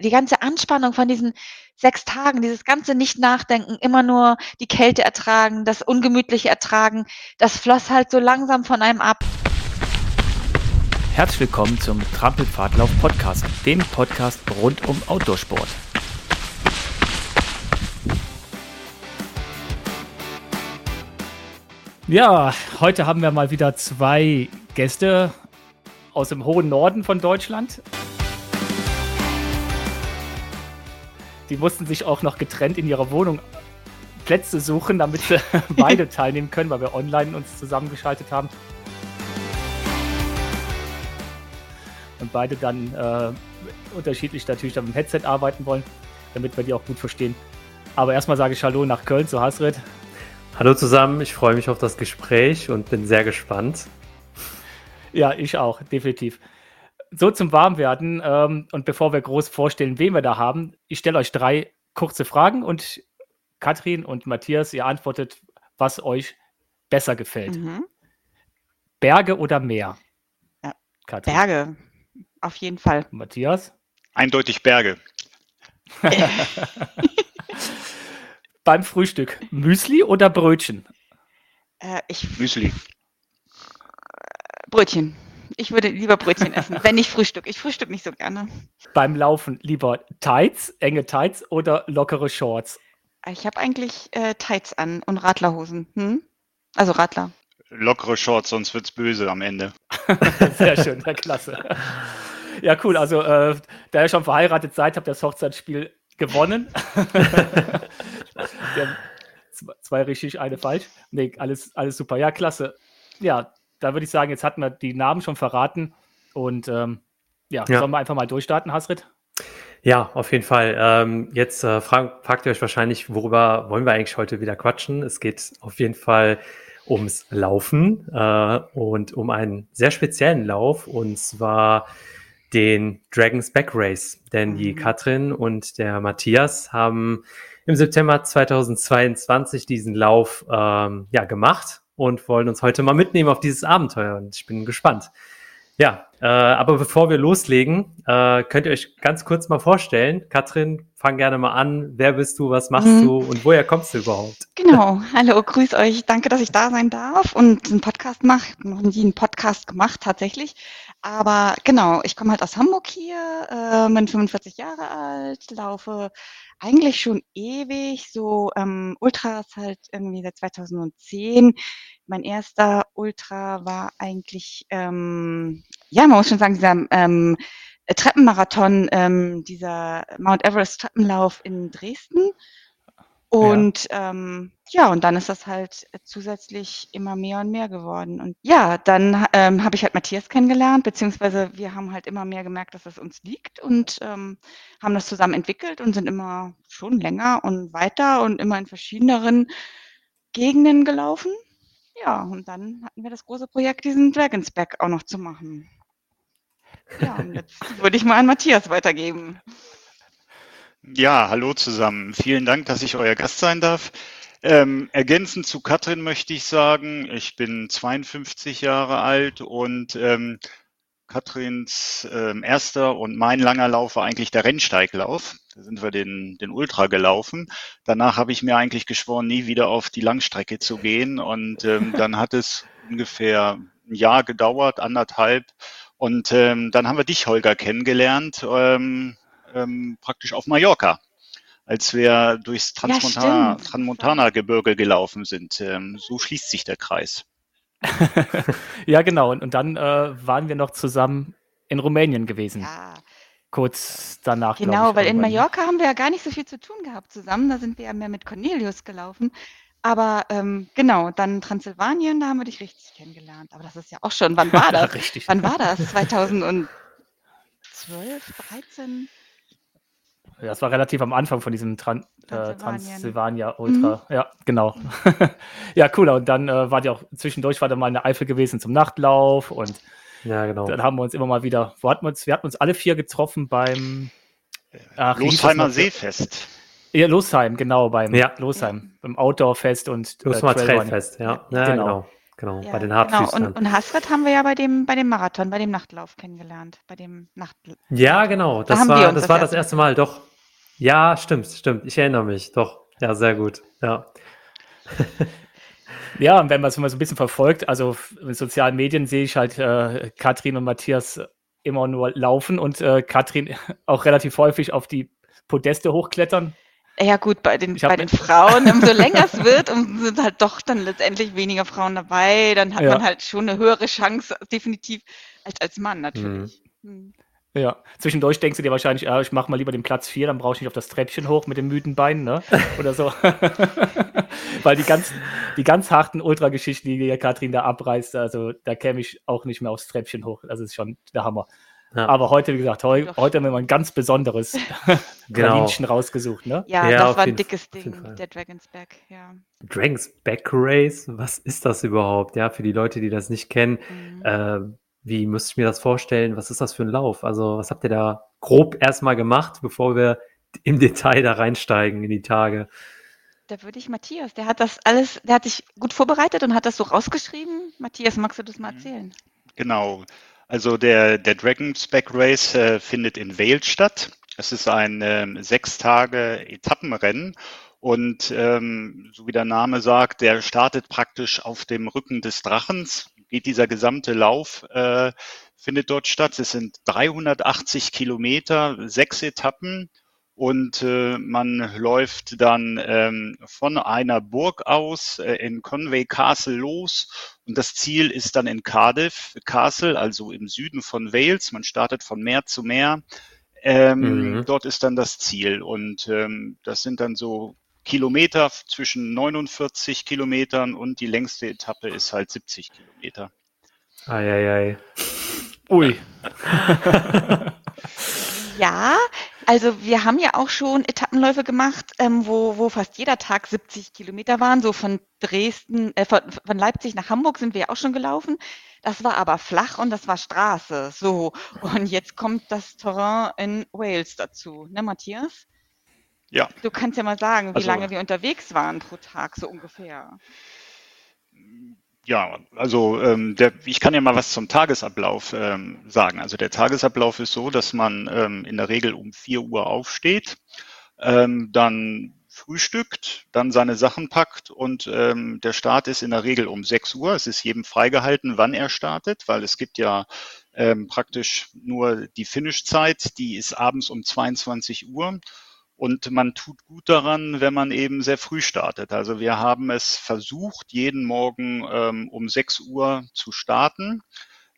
die ganze Anspannung von diesen sechs Tagen, dieses ganze Nicht-Nachdenken, immer nur die Kälte ertragen, das Ungemütliche ertragen, das floss halt so langsam von einem ab. Herzlich willkommen zum Trampelpfadlauf Podcast, dem Podcast rund um Outdoorsport. Ja, heute haben wir mal wieder zwei Gäste aus dem hohen Norden von Deutschland. Die mussten sich auch noch getrennt in ihrer Wohnung Plätze suchen, damit sie beide teilnehmen können, weil wir online uns zusammengeschaltet haben. Und beide dann äh, unterschiedlich natürlich dann mit dem Headset arbeiten wollen, damit wir die auch gut verstehen. Aber erstmal sage ich Hallo nach Köln zu Hasred. Hallo zusammen, ich freue mich auf das Gespräch und bin sehr gespannt. Ja, ich auch, definitiv so zum Warmwerden ähm, und bevor wir groß vorstellen, wen wir da haben, ich stelle euch drei kurze Fragen und Katrin und Matthias, ihr antwortet, was euch besser gefällt. Mhm. Berge oder Meer? Ja. Berge, auf jeden Fall. Matthias? Eindeutig Berge. Beim Frühstück Müsli oder Brötchen? Äh, ich Müsli. Brötchen. Ich würde lieber Brötchen essen, wenn ich Frühstück. Ich frühstück nicht so gerne. Beim Laufen lieber Tights, enge Tights oder lockere Shorts? Ich habe eigentlich äh, Tights an und Radlerhosen. Hm? Also Radler. Lockere Shorts, sonst wird's böse am Ende. Sehr schön, ja, klasse. Ja, cool. Also, äh, da ihr schon verheiratet seid, habt ihr das Hochzeitsspiel gewonnen. zwei richtig, eine falsch. Nee, alles, alles super. Ja, klasse. Ja, da würde ich sagen, jetzt hatten wir die Namen schon verraten und ähm, ja, ja, sollen wir einfach mal durchstarten, Hasrit? Ja, auf jeden Fall. Ähm, jetzt äh, frag, fragt ihr euch wahrscheinlich, worüber wollen wir eigentlich heute wieder quatschen? Es geht auf jeden Fall ums Laufen äh, und um einen sehr speziellen Lauf und zwar den Dragons Back Race. Denn die mhm. Katrin und der Matthias haben im September 2022 diesen Lauf ähm, ja, gemacht und wollen uns heute mal mitnehmen auf dieses Abenteuer. Und ich bin gespannt. Ja, äh, aber bevor wir loslegen, äh, könnt ihr euch ganz kurz mal vorstellen. Katrin, fang gerne mal an. Wer bist du, was machst mhm. du und woher kommst du überhaupt? Genau, hallo, grüß euch. Danke, dass ich da sein darf und einen Podcast mache. Ich habe noch nie einen Podcast gemacht, tatsächlich. Aber genau, ich komme halt aus Hamburg hier, äh, bin 45 Jahre alt, laufe eigentlich schon ewig, so ähm, Ultras halt irgendwie seit 2010. Mein erster Ultra war eigentlich, ähm, ja, man muss schon sagen, dieser ähm, Treppenmarathon, ähm, dieser Mount Everest Treppenlauf in Dresden. Und ja. Ähm, ja, und dann ist das halt zusätzlich immer mehr und mehr geworden. Und ja, dann ähm, habe ich halt Matthias kennengelernt, beziehungsweise wir haben halt immer mehr gemerkt, dass es uns liegt und ähm, haben das zusammen entwickelt und sind immer schon länger und weiter und immer in verschiedeneren Gegenden gelaufen. Ja, und dann hatten wir das große Projekt, diesen Dragon's Back auch noch zu machen. Ja, und jetzt würde ich mal an Matthias weitergeben. Ja, hallo zusammen. Vielen Dank, dass ich euer Gast sein darf. Ähm, ergänzend zu Katrin möchte ich sagen, ich bin 52 Jahre alt und ähm, Katrins ähm, erster und mein langer Lauf war eigentlich der Rennsteiglauf. Da sind wir den, den Ultra gelaufen. Danach habe ich mir eigentlich geschworen, nie wieder auf die Langstrecke zu gehen. Und ähm, dann hat es ungefähr ein Jahr gedauert, anderthalb. Und ähm, dann haben wir dich, Holger, kennengelernt. Ähm, ähm, praktisch auf Mallorca, als wir durchs Transmontana, ja, Transmontana-Gebirge gelaufen sind. Ähm, so schließt sich der Kreis. ja, genau. Und, und dann äh, waren wir noch zusammen in Rumänien gewesen. Ja. Kurz danach. Genau, weil in Mallorca haben wir ja gar nicht so viel zu tun gehabt zusammen. Da sind wir ja mehr mit Cornelius gelaufen. Aber ähm, genau, dann Transsilvanien, da haben wir dich richtig kennengelernt. Aber das ist ja auch schon, wann war das? richtig. Wann war das? 2012, 13? Ja, das war relativ am Anfang von diesem Tran äh, Transylvania Ultra. Mhm. Ja, genau. ja, cooler. Und dann äh, war die auch zwischendurch war da mal eine Eifel gewesen zum Nachtlauf und ja, genau. dann haben wir uns immer mal wieder, wo hatten wir uns, wir hatten uns alle vier getroffen beim ach, Losheimer Seefest. Ja, Losheim, genau, beim ja. Losheim, beim Outdoor-Fest und äh, Losheim Trailfest, ja. ja. genau. genau. genau, Ja, bei den genau. Und, Hartfüßlern. und Hasret haben wir ja bei dem, bei dem Marathon, bei dem Nachtlauf kennengelernt. Bei dem Nacht. Ja, genau, Da das wir war, das das war das erste Mal, doch. Ja, stimmt, stimmt. Ich erinnere mich, doch. Ja, sehr gut. Ja. Ja, und wenn man es mal so ein bisschen verfolgt, also in sozialen Medien sehe ich halt äh, Katrin und Matthias immer nur laufen und äh, Katrin auch relativ häufig auf die Podeste hochklettern. Ja gut, bei den, bei den Frauen, umso länger es wird, um, sind halt doch dann letztendlich weniger Frauen dabei. Dann hat Ja. man halt schon eine höhere Chance, definitiv, als als Mann natürlich. Hm. Ja, zwischendurch denkst du dir wahrscheinlich, ja, ich mache mal lieber den Platz 4, dann brauche ich nicht auf das Treppchen hoch mit dem müden Bein, ne? Oder so. Weil die ganz, die ganz harten Ultrageschichten, die die Katrin da abreißt, also da käme ich auch nicht mehr aufs Treppchen hoch. Das ist schon der Hammer. Ja. Aber heute, wie gesagt, heu, heute haben wir mal ein ganz besonderes Genau. Rausgesucht, ne? Ja, Ja, das war ein dickes Ding, der Dragon's Back, ja. Dragon's Back Race, was ist das überhaupt? Ja, für die Leute, die das nicht kennen, Mhm. äh, wie müsste ich mir das vorstellen? Was ist das für ein Lauf? Also, was habt ihr da grob erstmal gemacht, bevor wir im Detail da reinsteigen in die Tage? Da würde ich Matthias, der hat das alles, der hat sich gut vorbereitet und hat das so rausgeschrieben. Matthias, magst du das mal Mhm. erzählen? Genau. Also der, der Dragon's Back Race äh, findet in Wales statt. Es ist ein ähm, sechs Tage Etappenrennen und ähm, so wie der Name sagt, der startet praktisch auf dem Rücken des Drachens. Geht dieser gesamte Lauf äh, findet dort statt. Es sind 380 Kilometer, sechs Etappen und äh, man läuft dann ähm, von einer Burg aus äh, in Conway Castle los und das Ziel ist dann in Cardiff Castle, also im Süden von Wales. Man startet von Meer zu Meer. Ähm, Mhm. Dort ist dann das Ziel und ähm, das sind dann so Kilometer zwischen 49 Kilometern und die längste Etappe ist halt 70 Kilometer. Eieiei. Ui. Ja, also wir haben ja auch schon Etappenläufe gemacht, ähm, wo, wo fast jeder Tag 70 Kilometer waren. So von Dresden, äh, von, von Leipzig nach Hamburg sind wir ja auch schon gelaufen. Das war aber flach und das war Straße. So, und jetzt kommt das Terrain in Wales dazu, ne, Matthias? Ja. Du kannst ja mal sagen, wie Also- lange wir unterwegs waren pro Tag, so ungefähr. Ja, also ähm, der, ich kann ja mal was zum Tagesablauf ähm, sagen. Also der Tagesablauf ist so, dass man ähm, in der Regel um 4 Uhr aufsteht, ähm, dann frühstückt, dann seine Sachen packt und ähm, der Start ist in der Regel um 6 Uhr. Es ist jedem freigehalten, wann er startet, weil es gibt ja ähm, praktisch nur die Finish-Zeit, die ist abends um 22 Uhr. Und man tut gut daran, wenn man eben sehr früh startet. Also wir haben es versucht, jeden Morgen ähm, um 6 Uhr zu starten,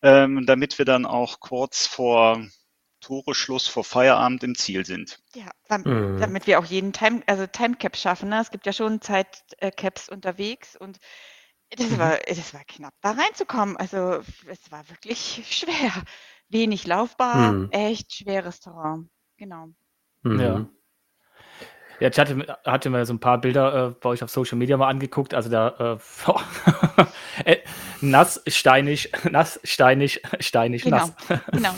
ähm, damit wir dann auch kurz vor Toreschluss, vor Feierabend im Ziel sind. Ja, dam Mhm. damit wir auch jeden Time, also Timecap schaffen. Ne? Es gibt ja schon Zeitcaps unterwegs und das Mhm. war, das war knapp, da reinzukommen. Also es war wirklich schwer. Wenig laufbar, Mhm. echt schweres Terrain. Genau. Mhm. Ja. Ja, ich hatte, hatte mir so ein paar Bilder äh, bei euch auf Social Media mal angeguckt. Also da äh, äh, nass, steinig, nass, steinig, steinig, Genau. nass. Genau.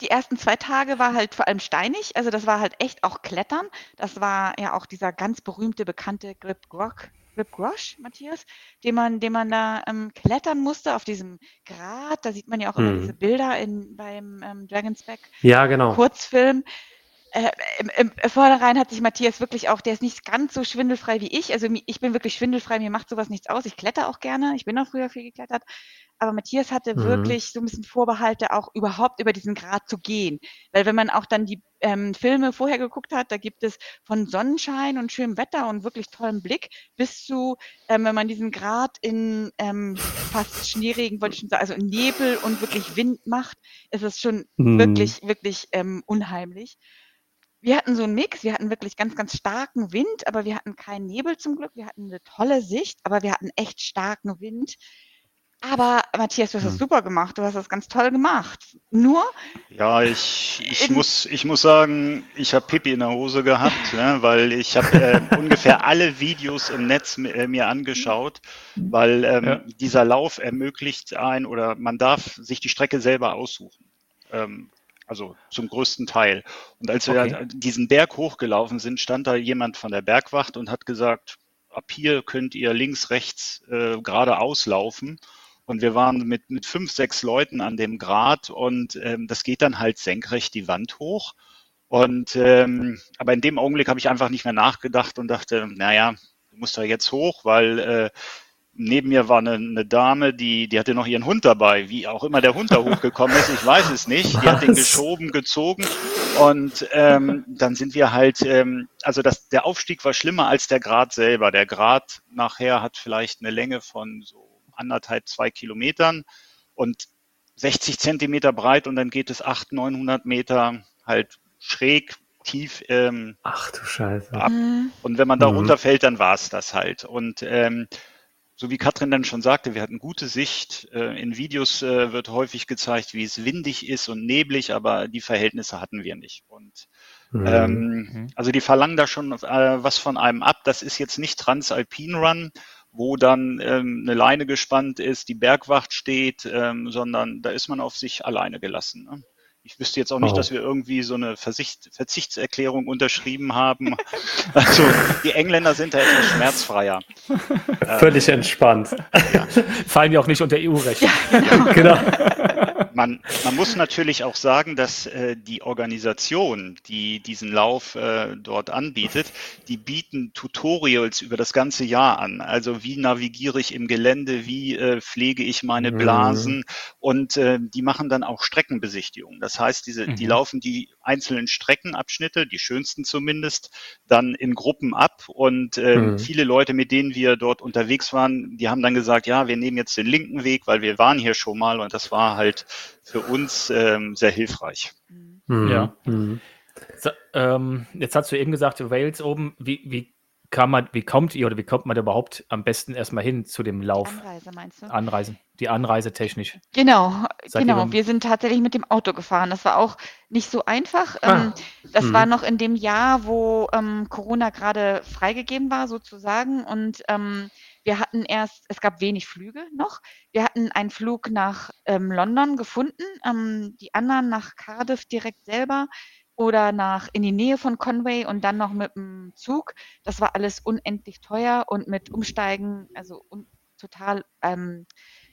Die ersten zwei Tage war halt vor allem steinig, also das war halt echt auch Klettern. Das war ja auch dieser ganz berühmte, bekannte Grip Grock, Grip Grosh, Matthias, den man, den man da ähm, klettern musste auf diesem Grat. Da sieht man ja auch immer Mhm. diese Bilder in, beim ähm, Dragon's Back Ja, genau. Kurzfilm. Äh, im, im Vornherein hat sich Matthias wirklich auch, der ist nicht ganz so schwindelfrei wie ich. Also ich bin wirklich schwindelfrei, mir macht sowas nichts aus. Ich kletter auch gerne. Ich bin auch früher viel geklettert. Aber Matthias hatte Mhm. wirklich so ein bisschen Vorbehalte, auch überhaupt über diesen Grad zu gehen. Weil wenn man auch dann die ähm, Filme vorher geguckt hat, da gibt es von Sonnenschein und schönem Wetter und wirklich tollem Blick bis zu, ähm, wenn man diesen Grad in ähm, fast Schneeregen, wollte ich schon sagen, also in Nebel und wirklich Wind macht, ist es schon Mhm. wirklich, wirklich ähm, unheimlich. Wir hatten so einen Mix, wir hatten wirklich ganz, ganz starken Wind, aber wir hatten keinen Nebel zum Glück. Wir hatten eine tolle Sicht, aber wir hatten echt starken Wind. Aber Matthias, du hast das Hm. super gemacht, du hast das ganz toll gemacht. Nur, Ja, ich, ich, muss, ich muss sagen, ich habe Pipi in der Hose gehabt, ne, weil ich habe äh, ungefähr alle Videos im Netz äh, mir angeschaut, weil ähm, Ja. dieser Lauf ermöglicht ein oder man darf sich die Strecke selber aussuchen. Ähm, also zum größten Teil. Und als wir Okay. da diesen Berg hochgelaufen sind, stand da jemand von der Bergwacht und hat gesagt, ab hier könnt ihr links, rechts äh, geradeaus laufen. Und wir waren mit, mit fünf, sechs Leuten an dem Grat und ähm, das geht dann halt senkrecht die Wand hoch. Und ähm, aber in dem Augenblick habe ich einfach nicht mehr nachgedacht und dachte, naja, du musst da jetzt hoch, weil äh, neben mir war eine, eine, Dame, die, die hatte noch ihren Hund dabei. Wie auch immer der Hund da hochgekommen ist, ich weiß es nicht. Die hat den geschoben, gezogen. Und ähm, dann sind wir halt, ähm, also das, der Aufstieg war schlimmer als der Grat selber. Der Grat nachher hat vielleicht eine Länge von so anderthalb, zwei Kilometern und 60 Zentimeter breit und dann geht es 800, 900 Meter halt schräg tief ähm, Ach du Scheiße. ab. Mhm. Und wenn man da mhm. runterfällt, dann war es das halt. Und ähm, so wie Katrin dann schon sagte, wir hatten gute Sicht. Äh, in Videos äh, wird häufig gezeigt, wie es windig ist und neblig, aber die Verhältnisse hatten wir nicht. Und mhm. ähm, mhm. also die verlangen da schon äh, was von einem ab. Das ist jetzt nicht Transalpin Run, wo dann ähm, eine Leine gespannt ist, die Bergwacht steht, ähm, sondern da ist man auf sich alleine gelassen. Ne? Ich wüsste jetzt auch nicht, oh. dass wir irgendwie so eine Versicht, Verzichtserklärung unterschrieben haben. Also die Engländer sind da etwas schmerzfreier. Völlig ähm, entspannt. Ja. Fallen ja auch nicht unter EU-Recht. Ja, genau. Man, man, muss natürlich auch sagen, dass äh, die Organisation, die diesen Lauf äh, dort anbietet, die bieten Tutorials über das ganze Jahr an. Also wie navigiere ich im Gelände, wie äh, pflege ich meine mhm. Blasen mhm. und äh, die machen dann auch Streckenbesichtigungen. Das heißt, diese, mhm. die laufen die einzelnen Streckenabschnitte, die schönsten zumindest, dann in Gruppen ab und äh, mhm. viele Leute, mit denen wir dort unterwegs waren, die haben dann gesagt, ja, wir nehmen jetzt den linken Weg, weil wir waren hier schon mal und das war halt für uns ähm, sehr hilfreich. Mhm. Ja. Mhm. So, ähm, jetzt hast du eben gesagt, Wales oben, wie, wie kann man, wie kommt ihr oder wie kommt man überhaupt am besten erstmal hin zu dem Lauf? Anreise meinst du? Anreisen, die Anreise technisch. Genau, Seid genau. Wir sind tatsächlich mit dem Auto gefahren. Das war auch nicht so einfach. Ah. Ähm, das hm. war noch in dem Jahr, wo ähm, Corona gerade freigegeben war, sozusagen. Und ähm, wir hatten erst, es gab wenig Flüge noch. Wir hatten einen Flug nach ähm, London gefunden, ähm, die anderen nach Cardiff direkt selber oder nach in die Nähe von Conway und dann noch mit dem Zug. Das war alles unendlich teuer und mit Umsteigen, also un, total ähm,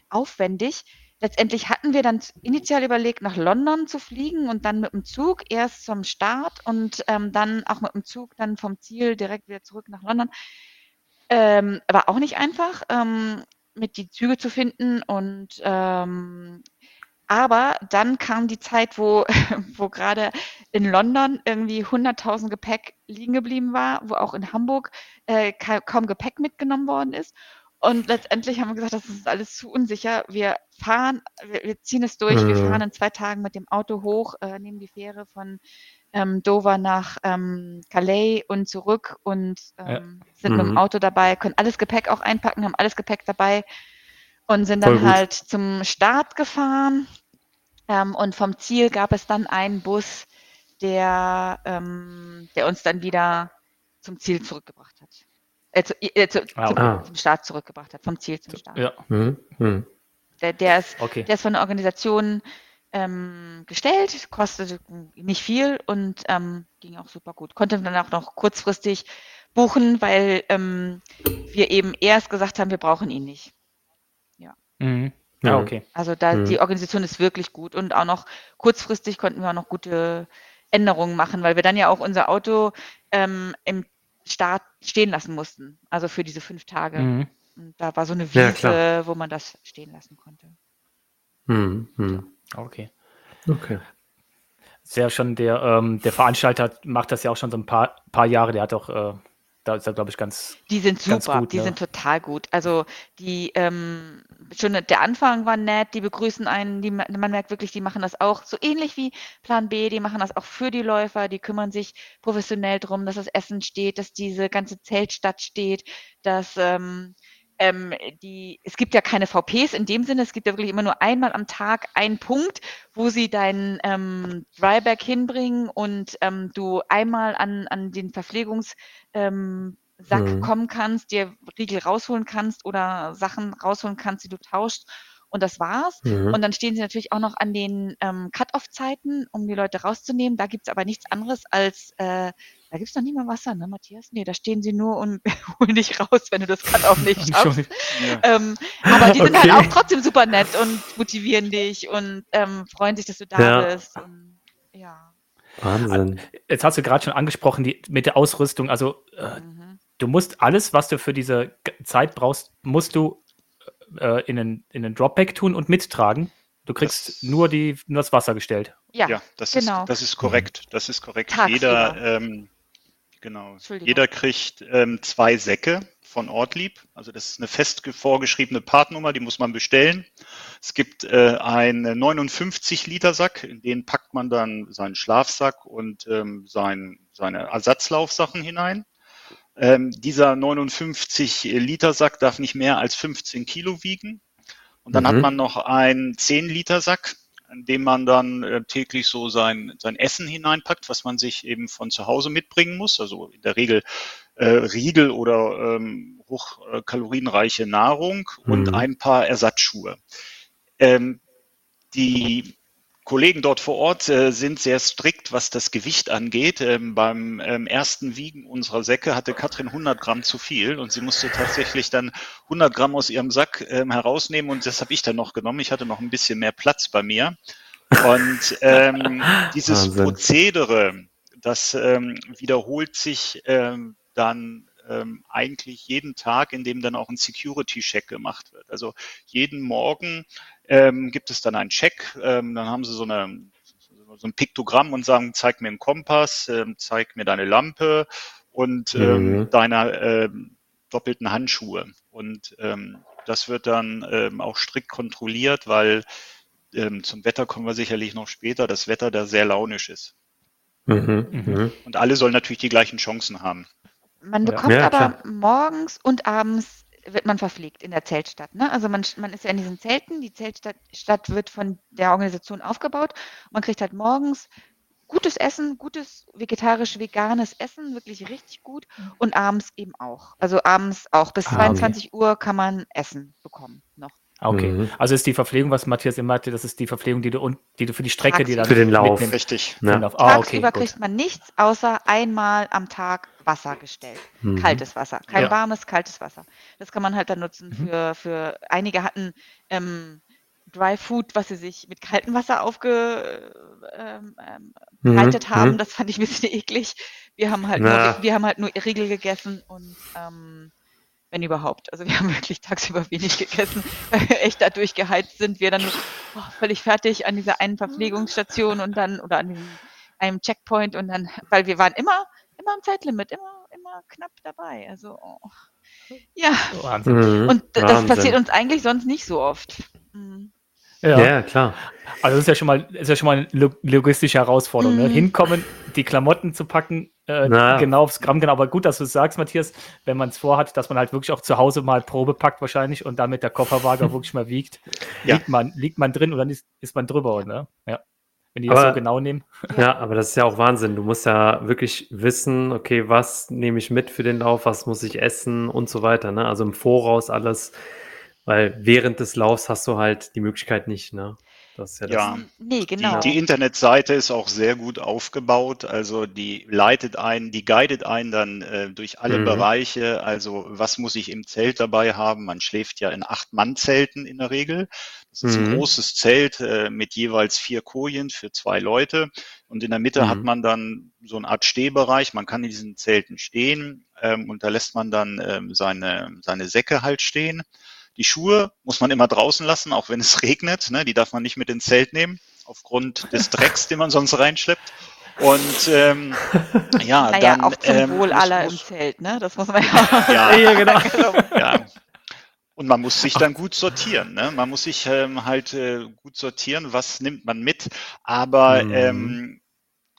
aufwendig. Letztendlich hatten wir dann initial überlegt, nach London zu fliegen und dann mit dem Zug erst zum Start und ähm, dann auch mit dem Zug dann vom Ziel direkt wieder zurück nach London. Ähm, war auch nicht einfach, ähm, mit die Züge zu finden und ähm, aber dann kam die Zeit, wo, wo gerade in London irgendwie 100.000 Gepäck liegen geblieben war, wo auch in Hamburg äh, kaum Gepäck mitgenommen worden ist. Und letztendlich haben wir gesagt, das ist alles zu unsicher. Wir fahren, wir, ziehen es durch. Mhm. Wir fahren in zwei Tagen mit dem Auto hoch, äh, nehmen die Fähre von ähm, Dover nach ähm, Calais und zurück und ähm, ja. sind mhm. mit dem mhm. Auto dabei, können alles Gepäck auch einpacken, haben alles Gepäck dabei und sind dann halt zum Start gefahren. Ähm, und vom Ziel gab es dann einen Bus, der, ähm, der uns dann wieder zum Ziel zurückgebracht hat. Äh, zu, äh, zu, ah, zum, ah. zum, Start zurückgebracht hat, vom Ziel zum Start. Ja. Mhm. Mhm. Der, der, ist, okay. der ist von der Organisation ähm, gestellt, kostete nicht viel und ähm, ging auch super gut. Konnte dann auch noch kurzfristig buchen, weil ähm, wir eben erst gesagt haben, wir brauchen ihn nicht. Mhm. Ja, okay. Also da mhm. die Organisation ist wirklich gut und auch noch kurzfristig konnten wir auch noch gute Änderungen machen, weil wir dann ja auch unser Auto ähm, im Start stehen lassen mussten, also für diese fünf Tage. Mhm. Und da war so eine Wiese, ja, wo man das stehen lassen konnte. Mhm. Okay. Okay. Sehr schon, der, ähm, der Veranstalter macht das ja auch schon so ein paar, paar Jahre, der hat auch äh, da ist er, glaube ich, ganz. Die sind super, gut, die ne? sind total gut. Also die ähm, schon der Anfang war nett, die begrüßen einen, die, man merkt wirklich, die machen das auch so ähnlich wie Plan B, die machen das auch für die Läufer, die kümmern sich professionell darum, dass das Essen steht, dass diese ganze Zeltstadt steht, dass ähm, ähm, die, es gibt ja keine VPs in dem Sinne, es gibt ja wirklich immer nur einmal am Tag einen Punkt, wo sie deinen ähm, Dryback hinbringen und ähm, du einmal an, an den Verpflegungssack ähm, mhm. kommen kannst, dir Riegel rausholen kannst oder Sachen rausholen kannst, die du tauschst. und das war's. Mhm. Und dann stehen sie natürlich auch noch an den ähm, Cut-Off-Zeiten, um die Leute rauszunehmen. Da gibt's aber nichts anderes als, äh, da gibt's noch nie mal Wasser, ne, Matthias? Nee, da stehen sie nur und holen dich raus, wenn du das Cut-Off nicht schaffst. ja. ähm, aber die sind halt auch trotzdem super nett und motivieren dich und ähm, freuen sich, dass du da ja. bist. Und, ja. Wahnsinn. Jetzt hast du gerade schon angesprochen, die, mit der Ausrüstung. Also, äh, mhm. du musst alles, was du für diese Zeit brauchst, musst du äh, in einen, in einen Dropback tun und mittragen. Du kriegst das, nur, die, nur das Wasser gestellt. Ja, ja das, genau. ist, das ist korrekt. Das ist korrekt. Jeder, ähm, genau, jeder kriegt ähm, zwei Säcke von Ortlieb. Also das ist eine fest vorgeschriebene Partnummer, die muss man bestellen. Es gibt äh, einen 59 Liter Sack, in den packt man dann seinen Schlafsack und ähm, sein, seine Ersatzlaufsachen hinein. Ähm, dieser 59 Liter Sack darf nicht mehr als 15 Kilo wiegen. Und dann mhm. hat man noch einen 10 Liter Sack, in dem man dann äh, täglich so sein, sein Essen hineinpackt, was man sich eben von zu Hause mitbringen muss. Also in der Regel äh, Riegel oder ähm, hochkalorienreiche Nahrung mhm. und ein paar Ersatzschuhe. Ähm, die Kollegen dort vor Ort äh, sind sehr strikt, was das Gewicht angeht. Ähm, beim ähm, ersten Wiegen unserer Säcke hatte Katrin 100 Gramm zu viel und sie musste tatsächlich dann 100 Gramm aus ihrem Sack ähm, herausnehmen und das habe ich dann noch genommen. Ich hatte noch ein bisschen mehr Platz bei mir. Und dieses Wahnsinn. Prozedere, das wiederholt sich dann ähm, eigentlich jeden Tag, in dem dann auch ein Security-Check gemacht wird. Also jeden Morgen ähm, gibt es dann einen Check, ähm, dann haben sie so, eine, so ein Piktogramm und sagen, zeig mir einen Kompass, ähm, zeig mir deine Lampe und ähm, mhm. deine ähm, doppelten Handschuhe. Und ähm, das wird dann ähm, auch strikt kontrolliert, weil ähm, zum Wetter kommen wir sicherlich noch später, das Wetter da sehr launisch ist. Mhm. Mhm. Und alle sollen natürlich die gleichen Chancen haben. Man bekommt ja, aber morgens und abends wird man verpflegt in der Zeltstadt. Ne? Also man, man ist ja in diesen Zelten, die Zeltstadt Stadt wird von der Organisation aufgebaut. Man kriegt halt morgens gutes Essen, gutes vegetarisch-veganes Essen, wirklich richtig gut und abends eben auch. Also abends auch bis ah, 22 okay. Uhr kann man Essen bekommen noch. Okay, mhm. also ist die Verpflegung, was Matthias immer hatte, das ist die Verpflegung, die du, die du für die Strecke, Tagsüber. die dann für den Lauf, mitnimmst. richtig. Ja. Ah, Tagsüber okay, kriegt man nichts außer einmal am Tag Wasser gestellt, mhm. kaltes Wasser, kein ja. warmes, kaltes Wasser. Das kann man halt dann nutzen mhm. für für einige hatten ähm, Dry Food, was sie sich mit kaltem Wasser aufbereitet ähm, ähm, mhm. haben. Mhm. Das fand ich ein bisschen eklig. Wir haben halt, nur, wir haben halt nur Riegel gegessen und ähm, wenn überhaupt. Also wir haben wirklich tagsüber wenig gegessen, weil wir echt da durchgeheizt sind. Wir dann oh, völlig fertig an dieser einen Verpflegungsstation und dann oder an diesem, einem Checkpoint und dann, weil wir waren immer, immer am Zeitlimit, immer, immer knapp dabei. Also oh. ja. Wahnsinn. Mhm. Und das Wahnsinn. passiert uns eigentlich sonst nicht so oft. Mhm. Ja. ja, klar. Also das ist ja schon mal, ist ja schon mal eine logistische Herausforderung. Ne? Mhm. Ne? Hinkommen, die Klamotten zu packen, äh, genau aufs Gramm genau. Aber gut, dass du es sagst, Matthias, wenn man es vorhat, dass man halt wirklich auch zu Hause mal Probe packt wahrscheinlich und dann mit der Kofferwaage wirklich mal wiegt, ja. liegt, man, liegt man drin und dann ist, ist man drüber, ne? Ja. Wenn die aber, das so genau nehmen. Ja, aber das ist ja auch Wahnsinn. Du musst ja wirklich wissen, okay, was nehme ich mit für den Lauf, was muss ich essen und so weiter. Ne? Also im Voraus alles weil während des Laufs hast du halt die Möglichkeit nicht, ne? Das ist ja, ja das. Nee, genau. Die, die, Internetseite ist auch sehr gut aufgebaut. Also die leitet ein, die guidet einen dann äh, durch alle mhm. Bereiche. Also was muss ich im Zelt dabei haben? Man schläft ja in acht Mann-Zelten in der Regel. Das ist mhm. ein großes Zelt äh, mit jeweils vier Kojen für zwei Leute. Und in der Mitte mhm. hat man dann so eine Art Stehbereich. Man kann in diesen Zelten stehen ähm, und da lässt man dann ähm, seine, seine Säcke halt stehen. Die Schuhe muss man immer draußen lassen, auch wenn es regnet. Ne? Die darf man nicht mit ins Zelt nehmen, aufgrund des Drecks, den man sonst reinschleppt. Und ähm, ja, naja, dann auch zum ähm, Wohl aller muss, im Zelt, ne? Das muss man ja. ja, ja genau. ja. Und man muss sich dann gut sortieren. Ne? Man muss sich ähm, halt äh, gut sortieren, was nimmt man mit. Aber mhm. ähm,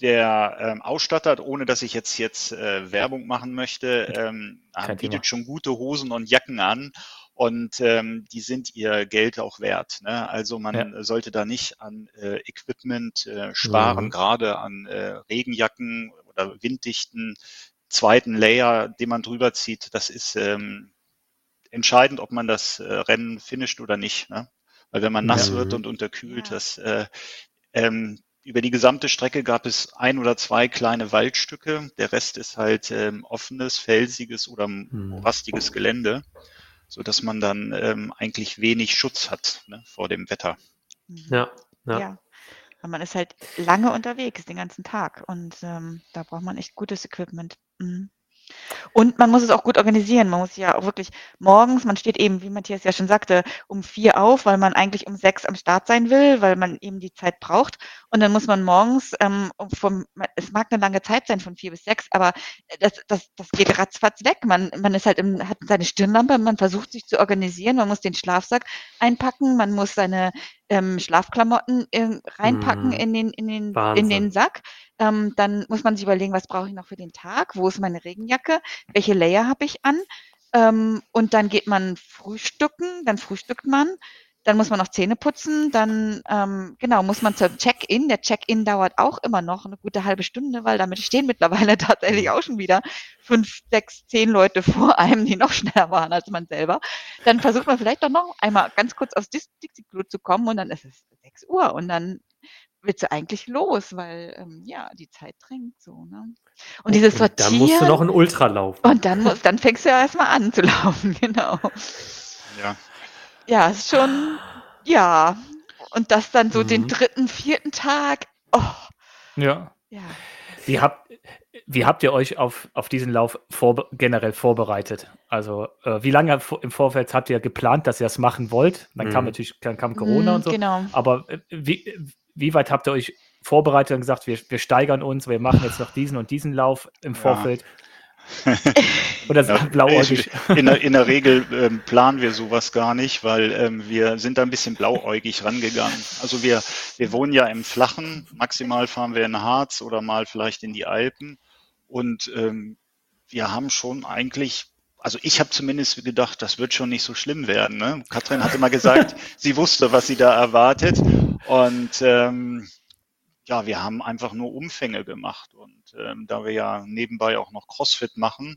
der ähm, Ausstatter, ohne dass ich jetzt jetzt äh, Werbung machen möchte, ähm, bietet schon gute Hosen und Jacken an und ähm, die sind ihr Geld auch wert. Ne? Also man ja. sollte da nicht an äh, Equipment äh, sparen, mhm. gerade an äh, Regenjacken oder winddichten zweiten Layer, den man drüber zieht. Das ist ähm, entscheidend, ob man das äh, Rennen finisht oder nicht. Ne? Weil wenn man nass Ja. wird und unterkühlt, Ja. das äh, ähm, über die gesamte Strecke gab es ein oder zwei kleine Waldstücke. Der Rest ist halt ähm, offenes, felsiges oder Mhm. morastiges Gelände, so dass man dann ähm, eigentlich wenig Schutz hat ne, vor dem Wetter. Ja, ja. Ja. Weil man ist halt lange unterwegs, den ganzen Tag. Und ähm, da braucht man echt gutes Equipment. Mhm. Und man muss es auch gut organisieren. Man muss ja auch wirklich morgens, man steht eben, wie Matthias ja schon sagte, um vier auf, weil man eigentlich um sechs am Start sein will, weil man eben die Zeit braucht. Und dann muss man morgens, ähm, vom, es mag eine lange Zeit sein von vier bis sechs, aber das, das, das geht ratzfatz weg. Man, man ist halt im, hat seine Stirnlampe, man versucht sich zu organisieren, man muss den Schlafsack einpacken, man muss seine ähm, Schlafklamotten äh, reinpacken Mhm. in den, in den, in den Sack. Ähm, dann muss man sich überlegen, was brauche ich noch für den Tag? Wo ist meine Regenjacke? Welche Layer habe ich an? Ähm, und dann geht man frühstücken, dann frühstückt man. Dann muss man noch Zähne putzen, dann ähm, genau muss man zum Check-in. Der Check-in dauert auch immer noch eine gute halbe Stunde, weil damit stehen mittlerweile tatsächlich auch schon wieder fünf, sechs, zehn Leute vor einem, die noch schneller waren als man selber. Dann versucht man vielleicht doch noch einmal ganz kurz aufs Dis- Dixie-Klo zu kommen und dann ist es 6 Uhr und dann willst du eigentlich los, weil ähm, ja, die Zeit drängt so. Ne? Und dieses Und dann musst du Sortieren noch ein Ultra laufen. und dann, muss, dann fängst du ja erstmal an zu laufen, genau. Ja, Ja, ist schon, ja. Und das dann so den Mhm. dritten, vierten Tag. Oh, Ja. ja. Wie habt, wie habt ihr euch auf, auf diesen Lauf vorbe generell vorbereitet? Also, äh, wie lange vor- im Vorfeld habt ihr geplant, dass ihr das machen wollt? Dann kam Mhm. natürlich dann kam Corona Mm, und so. Genau. Aber äh, wie, wie weit habt ihr euch vorbereitet und gesagt, wir, wir steigern uns, wir machen jetzt noch diesen und diesen Lauf im Ja. Oder blauäugig? In der, in der Regel ähm, planen wir sowas gar nicht, weil ähm, wir sind da ein bisschen blauäugig rangegangen. Also wir, wir wohnen ja im Flachen, maximal fahren wir in Harz oder mal vielleicht in die Alpen und ähm, wir haben schon eigentlich, also ich habe zumindest gedacht, das wird schon nicht so schlimm werden. Ne? Katrin hat immer gesagt, sie wusste, was sie da erwartet und ähm, ja, wir haben einfach nur Umfänge gemacht und ähm, da wir ja nebenbei auch noch CrossFit machen,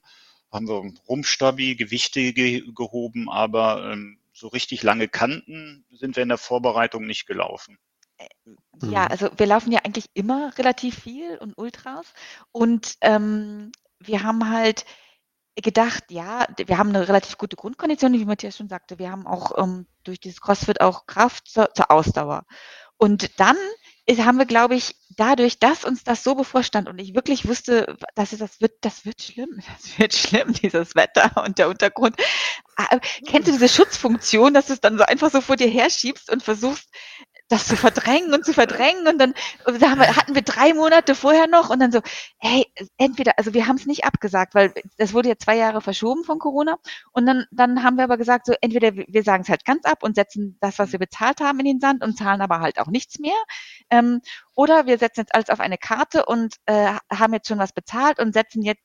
haben wir Rumpfstabi, Gewichte ge gehoben, aber ähm, so richtig lange Kanten sind wir in der Vorbereitung nicht gelaufen. Ja, Mhm. also wir laufen ja eigentlich immer relativ viel und Ultras. Und ähm, wir haben halt gedacht, ja, wir haben eine relativ gute Grundkondition, wie Matthias schon sagte. Wir haben auch ähm, durch dieses CrossFit auch Kraft zur, zur Ausdauer. Und dann haben wir, glaube ich, dadurch, dass uns das so bevorstand und ich wirklich wusste, dass es, das wird, das wird schlimm, das wird schlimm, dieses Wetter und der Untergrund. Ah, Kennst du diese Schutzfunktion, dass du es dann so einfach so vor dir herschiebst und versuchst, das zu verdrängen und zu verdrängen und dann wir, hatten wir drei Monate vorher noch und dann so, hey, entweder, also wir haben es nicht abgesagt, weil das wurde ja zwei Jahre verschoben von Corona und dann, dann haben wir aber gesagt, so entweder wir sagen es halt ganz ab und setzen das, was wir bezahlt haben, in den Sand und zahlen aber halt auch nichts mehr, ähm, oder wir setzen jetzt alles auf eine Karte und äh, haben jetzt schon was bezahlt und setzen jetzt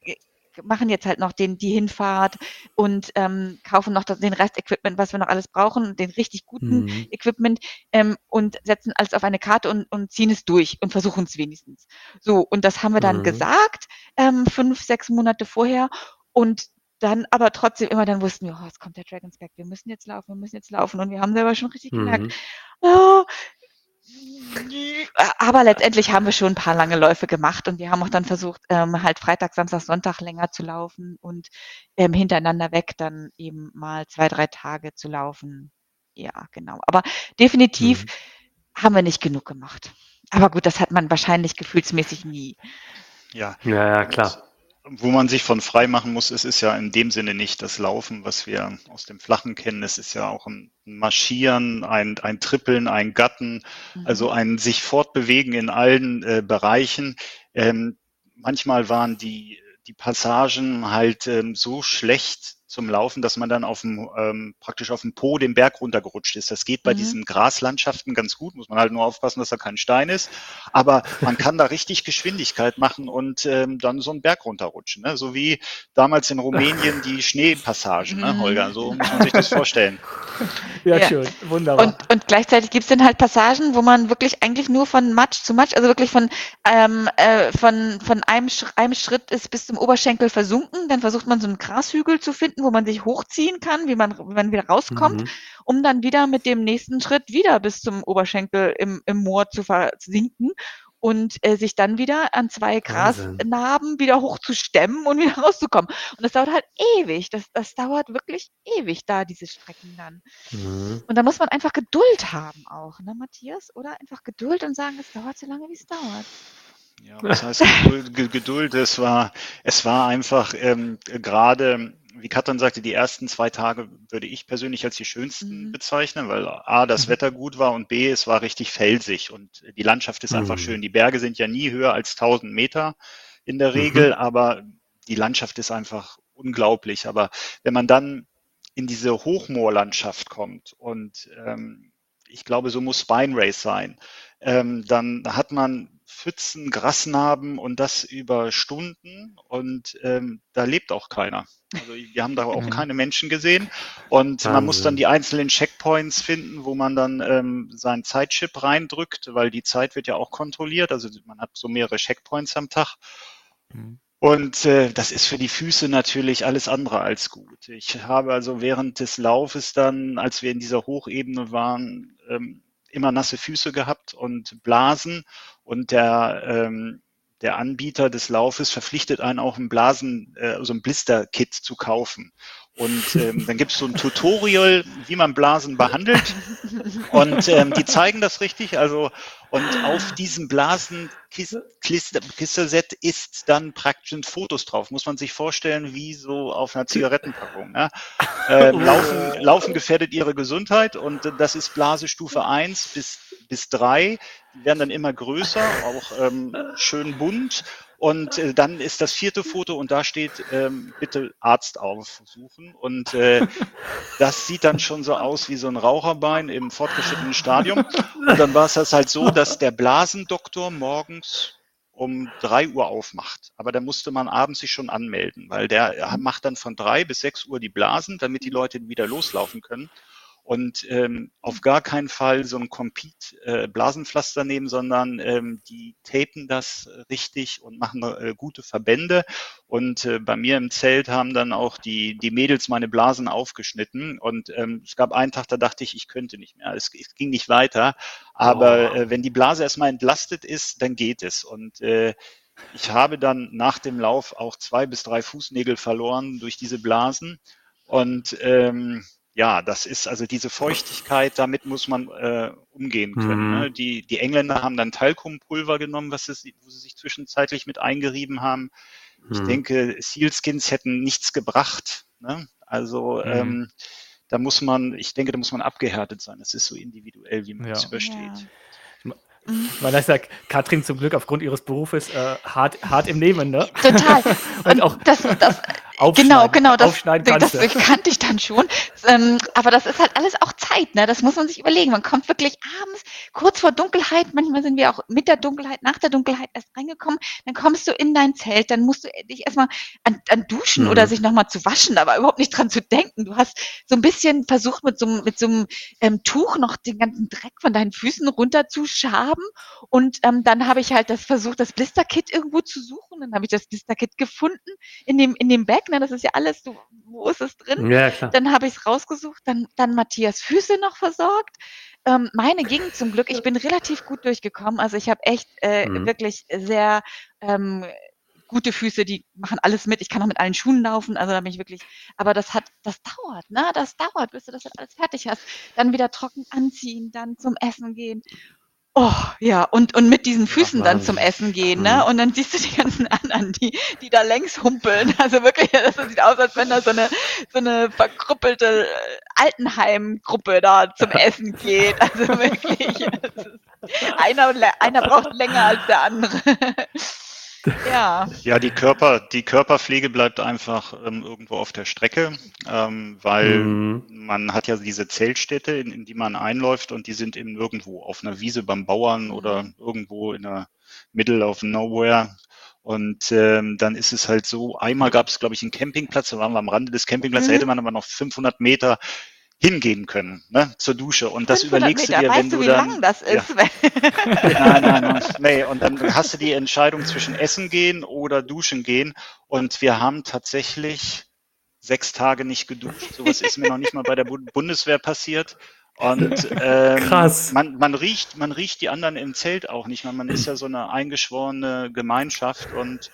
machen jetzt halt noch den, die Hinfahrt und ähm, kaufen noch das, den Rest-Equipment, was wir noch alles brauchen, den richtig guten Mhm. Equipment ähm, und setzen alles auf eine Karte und, und ziehen es durch und versuchen es wenigstens. So, und das haben wir dann Mhm. gesagt, ähm, fünf, sechs Monate vorher und dann aber trotzdem immer dann wussten wir, oh, es kommt der Dragon's Back, wir müssen jetzt laufen, wir müssen jetzt laufen und wir haben selber schon richtig gemerkt, Mhm. oh, aber letztendlich haben wir schon ein paar lange Läufe gemacht und wir haben auch dann versucht, ähm, halt Freitag, Samstag, Sonntag länger zu laufen und ähm, hintereinander weg dann eben mal zwei, drei Tage zu laufen. Ja, genau. Aber definitiv Mhm. haben wir nicht genug gemacht. Aber gut, das hat man wahrscheinlich gefühlsmäßig nie. Ja, Ja, ja, klar. Wo man sich von frei machen muss, es ist ja in dem Sinne nicht das Laufen, was wir aus dem Flachen kennen. Es ist ja auch ein Marschieren, ein, ein Trippeln, ein Gatten, Mhm. also ein sich fortbewegen in allen äh, Bereichen. Ähm, manchmal waren die, die Passagen halt ähm, so schlecht zum Laufen, dass man dann auf dem, ähm, praktisch auf dem Po den Berg runtergerutscht ist. Das geht bei Mhm. diesen Graslandschaften ganz gut, muss man halt nur aufpassen, dass da kein Stein ist. Aber man kann da richtig Geschwindigkeit machen und ähm, dann so einen Berg runterrutschen. Ne? So wie damals in Rumänien die Schneepassagen, ne, Mhm. Holger? So muss man sich das vorstellen. Ja, Ja. schön. Wunderbar. Und, und gleichzeitig gibt's dann halt Passagen, wo man wirklich eigentlich nur von Matsch zu Matsch, also wirklich von, ähm, äh, von, von einem, Sch einem Schritt ist bis zum Oberschenkel versunken. Dann versucht man so einen Grashügel zu finden, wo man sich hochziehen kann, wie man, wie man wieder rauskommt, mhm. um dann wieder mit dem nächsten Schritt wieder bis zum Oberschenkel im, im Moor zu versinken und äh, sich dann wieder an zwei Grasnarben wieder hochzustemmen und wieder rauszukommen. Und das dauert halt ewig. Das, das dauert wirklich ewig da, diese Strecken dann. Mhm. Und da muss man einfach Geduld haben auch, ne, Matthias? Oder einfach Geduld und sagen, es dauert so lange, wie es dauert. Ja, was heißt Geduld? Geduld es war, es war einfach ähm, gerade wie Katrin sagte, die ersten zwei Tage würde ich persönlich als die schönsten mhm. bezeichnen, weil A, das mhm. Wetter gut war und B, es war richtig felsig und die Landschaft ist mhm. einfach schön. Die Berge sind ja nie höher als 1000 Meter in der Regel, mhm. aber die Landschaft ist einfach unglaublich. Aber wenn man dann in diese Hochmoorlandschaft kommt und ähm, ich glaube, so muss Spine Race sein, ähm, dann hat man Pfützen, Grasnarben und das über Stunden und ähm, da lebt auch keiner. Also wir haben da auch mhm. keine Menschen gesehen und Wahnsinn. man muss dann die einzelnen Checkpoints finden, wo man dann ähm, sein Zeitchip reindrückt, weil die Zeit wird ja auch kontrolliert. Also man hat so mehrere Checkpoints am Tag. Mhm. Und äh, das ist für die Füße natürlich alles andere als gut. Ich habe also während des Laufes dann, als wir in dieser Hochebene waren, ähm, immer nasse Füße gehabt und Blasen und der ähm, der Anbieter des Laufes verpflichtet einen auch ein Blasen, äh, so ein Blister-Kit zu kaufen. Und ähm, dann gibt es so ein Tutorial, wie man Blasen behandelt. Und ähm, die zeigen das richtig. Also und auf diesem Blasenkiste-Set ist dann praktisch Fotos drauf. Muss man sich vorstellen, wie so auf einer Zigarettenpackung. Ne? Äh, laufen, laufen gefährdet ihre Gesundheit und das ist Blasestufe 1 bis, bis 3. Die werden dann immer größer, auch ähm, schön bunt und äh, dann ist das vierte Foto und da steht, ähm, bitte Arzt aufsuchen. Und äh, das sieht dann schon so aus wie so ein Raucherbein im fortgeschrittenen Stadium. Und dann war es das halt so, dass der Blasendoktor morgens um drei Uhr aufmacht. Aber da musste man abends sich schon anmelden, weil der macht dann von drei bis sechs Uhr die Blasen, damit die Leute wieder loslaufen können und ähm, auf gar keinen Fall so ein Compete-Blasenpflaster äh, nehmen, sondern ähm, die tapen das richtig und machen äh, gute Verbände. Und äh, bei mir im Zelt haben dann auch die, die Mädels meine Blasen aufgeschnitten. Und ähm, es gab einen Tag, da dachte ich, ich könnte nicht mehr. Es, es ging nicht weiter. Aber oh. äh, wenn die Blase erstmal entlastet ist, dann geht es. Und äh, ich habe dann nach dem Lauf auch zwei bis drei Fußnägel verloren durch diese Blasen. Und ähm, ja, das ist also diese Feuchtigkeit, damit muss man äh, umgehen können. Mhm. Ne? Die, die Engländer haben dann Talkumpulver genommen, was sie, wo sie sich zwischenzeitlich mit eingerieben haben. Ich mhm. denke, Sealskins hätten nichts gebracht. Ne? Also mhm. ähm, da muss man, ich denke, da muss man abgehärtet sein. Es ist so individuell, wie man es ja. übersteht. Ja. Man ist ja Katrin zum Glück aufgrund ihres Berufes äh, hart, hart im Nehmen, ne? Total. Und, und auch das, das, genau, genau, das, das, das kannte ich dann schon. Ähm, aber das ist halt alles auch Zeit, ne? Das muss man sich überlegen. Man kommt wirklich abends, kurz vor Dunkelheit, manchmal sind wir auch mit der Dunkelheit, nach der Dunkelheit erst reingekommen, dann kommst du in dein Zelt, dann musst du dich erstmal an, an duschen mhm. oder sich nochmal zu waschen, aber überhaupt nicht dran zu denken. Du hast so ein bisschen versucht, mit so, mit so einem ähm, Tuch noch den ganzen Dreck von deinen Füßen runterzuschaben haben. Und ähm, dann habe ich halt das versucht, das Blister-Kit irgendwo zu suchen. Dann habe ich das Blister-Kit gefunden in dem, in dem Bag. Ne? Das ist ja alles, so, wo ist es drin? Ja, klar. Dann habe ich es rausgesucht, dann, dann Matthias Füße noch versorgt. Ähm, meine ging zum Glück, ich bin relativ gut durchgekommen. Also ich habe echt äh, mhm. wirklich sehr ähm, gute Füße, die machen alles mit. Ich kann auch mit allen Schuhen laufen, also da bin ich wirklich, aber das hat, das dauert, ne? Das dauert, bis du das alles fertig hast. Dann wieder trocken anziehen, dann zum Essen gehen. Oh, ja, und, und mit diesen Füßen Ach, dann zum Essen gehen, ne? Und dann siehst du die ganzen anderen, die, die da längs humpeln. Also wirklich, das sieht aus, als wenn da so eine, so eine verkrüppelte äh, Altenheimgruppe da zum Essen geht. Also wirklich, einer, einer braucht länger als der andere. Ja. Ja, die Körper, die Körperpflege bleibt einfach ähm, irgendwo auf der Strecke, ähm, weil mhm. man hat ja diese Zeltstädte, in, in, die man einläuft und die sind eben irgendwo auf einer Wiese beim Bauern oder irgendwo in der Middle of Nowhere. Und ähm, dann ist es halt so, einmal gab es, glaube ich, einen Campingplatz, da waren wir am Rande des Campingplatzes, mhm. da hätte man aber noch 500 Meter hingehen können, ne, zur Dusche. Und das überlegst Meter. du dir, weißt wenn du, du wie dann. Lang das ist? Ja. nein, nein, nein. Nee, und dann hast du die Entscheidung zwischen Essen gehen oder Duschen gehen. Und wir haben tatsächlich sechs Tage nicht geduscht. Sowas ist mir noch nicht mal bei der Bundeswehr passiert. Und ähm, Krass. Man, man, riecht, man riecht die anderen im Zelt auch nicht. Man ist ja so eine eingeschworene Gemeinschaft und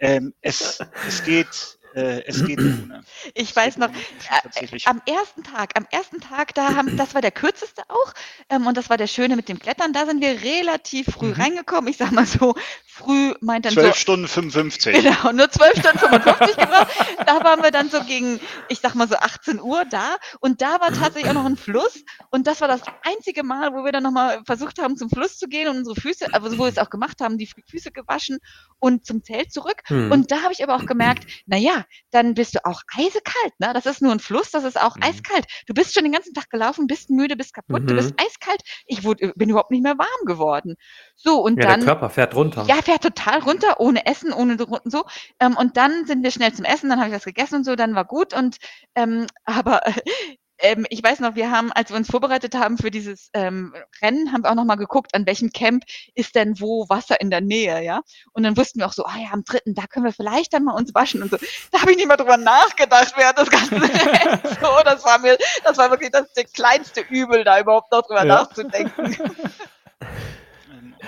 ähm, es, es geht äh, es geht ohne. Ich weiß noch, äh, am ersten Tag, am ersten Tag, da haben, das war der kürzeste auch, ähm, und das war der Schöne mit dem Klettern, da sind wir relativ früh mhm. reingekommen. Ich sag mal so, früh meint dann 12 so. Stunden 55. Genau, nur 12 Stunden 55 gebraucht. Da waren wir dann so gegen, ich sag mal so 18 Uhr da, und da war tatsächlich auch noch ein Fluss, und das war das einzige Mal, wo wir dann nochmal versucht haben, zum Fluss zu gehen und unsere Füße, also wo wir es auch gemacht haben, die Füße gewaschen und zum Zelt zurück. Mhm. Und da habe ich aber auch gemerkt, naja, dann bist du auch eisekalt. Ne? Das ist nur ein Fluss, das ist auch mhm. eiskalt. Du bist schon den ganzen Tag gelaufen, bist müde, bist kaputt, mhm. du bist eiskalt. Ich wurde, bin überhaupt nicht mehr warm geworden. So, und ja, dann. Der Körper fährt runter. Ja, fährt total runter, ohne Essen, ohne so. Ähm, und dann sind wir schnell zum Essen, dann habe ich das gegessen und so, dann war gut. Und ähm, aber ähm, ich weiß noch, wir haben, als wir uns vorbereitet haben für dieses ähm, Rennen, haben wir auch noch mal geguckt, an welchem Camp ist denn wo Wasser in der Nähe, ja. Und dann wussten wir auch so, ah ja, am dritten, da können wir vielleicht dann mal uns waschen und so. Da habe ich nicht mal drüber nachgedacht, während das ganze Rennen. so, das war mir, das war wirklich das, das kleinste Übel, da überhaupt noch drüber ja. nachzudenken.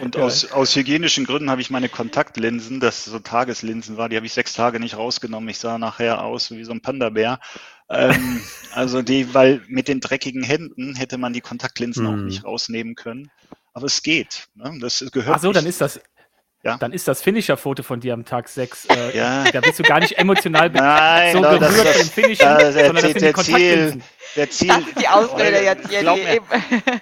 Und ja. aus, aus hygienischen Gründen habe ich meine Kontaktlinsen, das so Tageslinsen war, die habe ich sechs Tage nicht rausgenommen. Ich sah nachher aus wie so ein Panda-Bär. Ähm, also die, weil mit den dreckigen Händen hätte man die Kontaktlinsen hm. auch nicht rausnehmen können. Aber es geht. Ne? Das gehört. Ach so, dann ist das. Ja. Dann ist das Finisher-Foto von dir am Tag 6. Äh, ja. Da bist du gar nicht emotional Nein, so no, berührt das, im Finishen, das, sondern das sind der die Ziel, der Ziel. Das ist die Ausrede jetzt hier.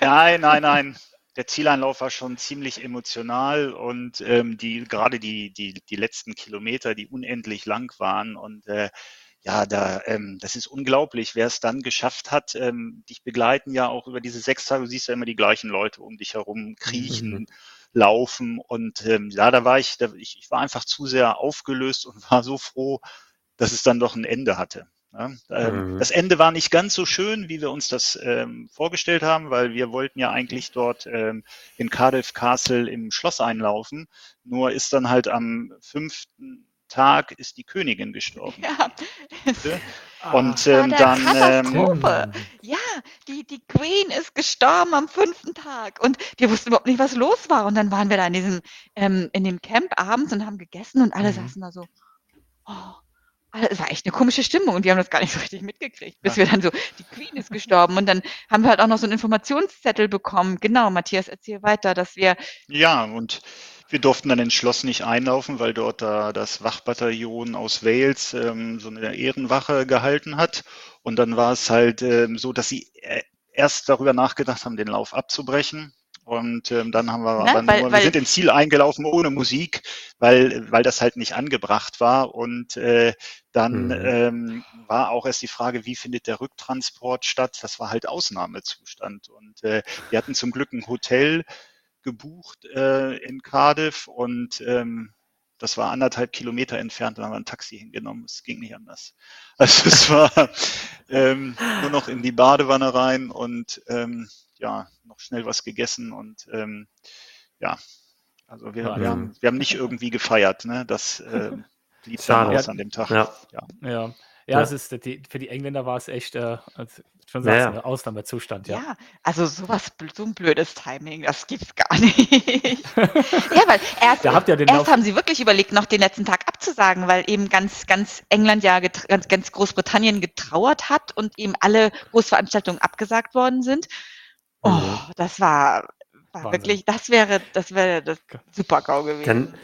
Nein, nein, nein der Zieleinlauf war schon ziemlich emotional und ähm, die gerade die, die, die letzten Kilometer, die unendlich lang waren und äh, ja, da, ähm, das ist unglaublich, wer es dann geschafft hat. Ähm, dich begleiten ja auch über diese sechs Tage, du siehst ja immer die gleichen Leute um dich herum kriechen, mhm. laufen und ähm, ja, da war ich, da, ich, ich war einfach zu sehr aufgelöst und war so froh, dass es dann doch ein Ende hatte. Ja, ähm, mhm. Das Ende war nicht ganz so schön, wie wir uns das ähm, vorgestellt haben, weil wir wollten ja eigentlich dort ähm, in Cardiff Castle im Schloss einlaufen. Nur ist dann halt am fünften Tag ist die Königin gestorben. Ja. Und ähm, dann. Katastrophe. Ähm, ja, die, die Queen ist gestorben am fünften Tag. Und wir wussten überhaupt nicht, was los war. Und dann waren wir da in diesem, ähm, in dem Camp abends und haben gegessen und alle mhm. saßen da so. Oh, es war echt eine komische Stimmung und wir haben das gar nicht so richtig mitgekriegt, bis ja. wir dann so, die Queen ist gestorben und dann haben wir halt auch noch so einen Informationszettel bekommen. Genau, Matthias, erzähl weiter, dass wir. Ja, und wir durften dann ins Schloss nicht einlaufen, weil dort da das Wachbataillon aus Wales ähm, so eine Ehrenwache gehalten hat. Und dann war es halt ähm, so, dass sie äh, erst darüber nachgedacht haben, den Lauf abzubrechen. Und ähm, dann haben wir, Na, weil, nur, wir sind ins Ziel eingelaufen ohne Musik, weil, weil das halt nicht angebracht war. Und äh, dann mhm. ähm, war auch erst die Frage, wie findet der Rücktransport statt? Das war halt Ausnahmezustand. Und äh, wir hatten zum Glück ein Hotel gebucht äh, in Cardiff und ähm, das war anderthalb Kilometer entfernt, da haben wir ein Taxi hingenommen. Es ging nicht anders. Also es war ähm, nur noch in die Badewanne rein und ähm, ja, noch schnell was gegessen und ähm, ja, also wir, wir, haben, wir haben nicht irgendwie gefeiert, ne? Das äh, blieb dann aus an dem Tag. Ja, ja. ja. Ja, ja. Es ist, die, für die Engländer war es echt, äh, schon sagst, ja, ja. Ausnahmezustand. Ja. ja, also sowas, so ein blödes Timing, das gibt's gar nicht. ja, weil erst, erst haben sie wirklich überlegt, noch den letzten Tag abzusagen, weil eben ganz, ganz England ja, ganz, ganz Großbritannien getrauert hat und eben alle Großveranstaltungen abgesagt worden sind. Oh, mhm. das war, war wirklich, das wäre, das wäre das Super-GAU gewesen. Dann,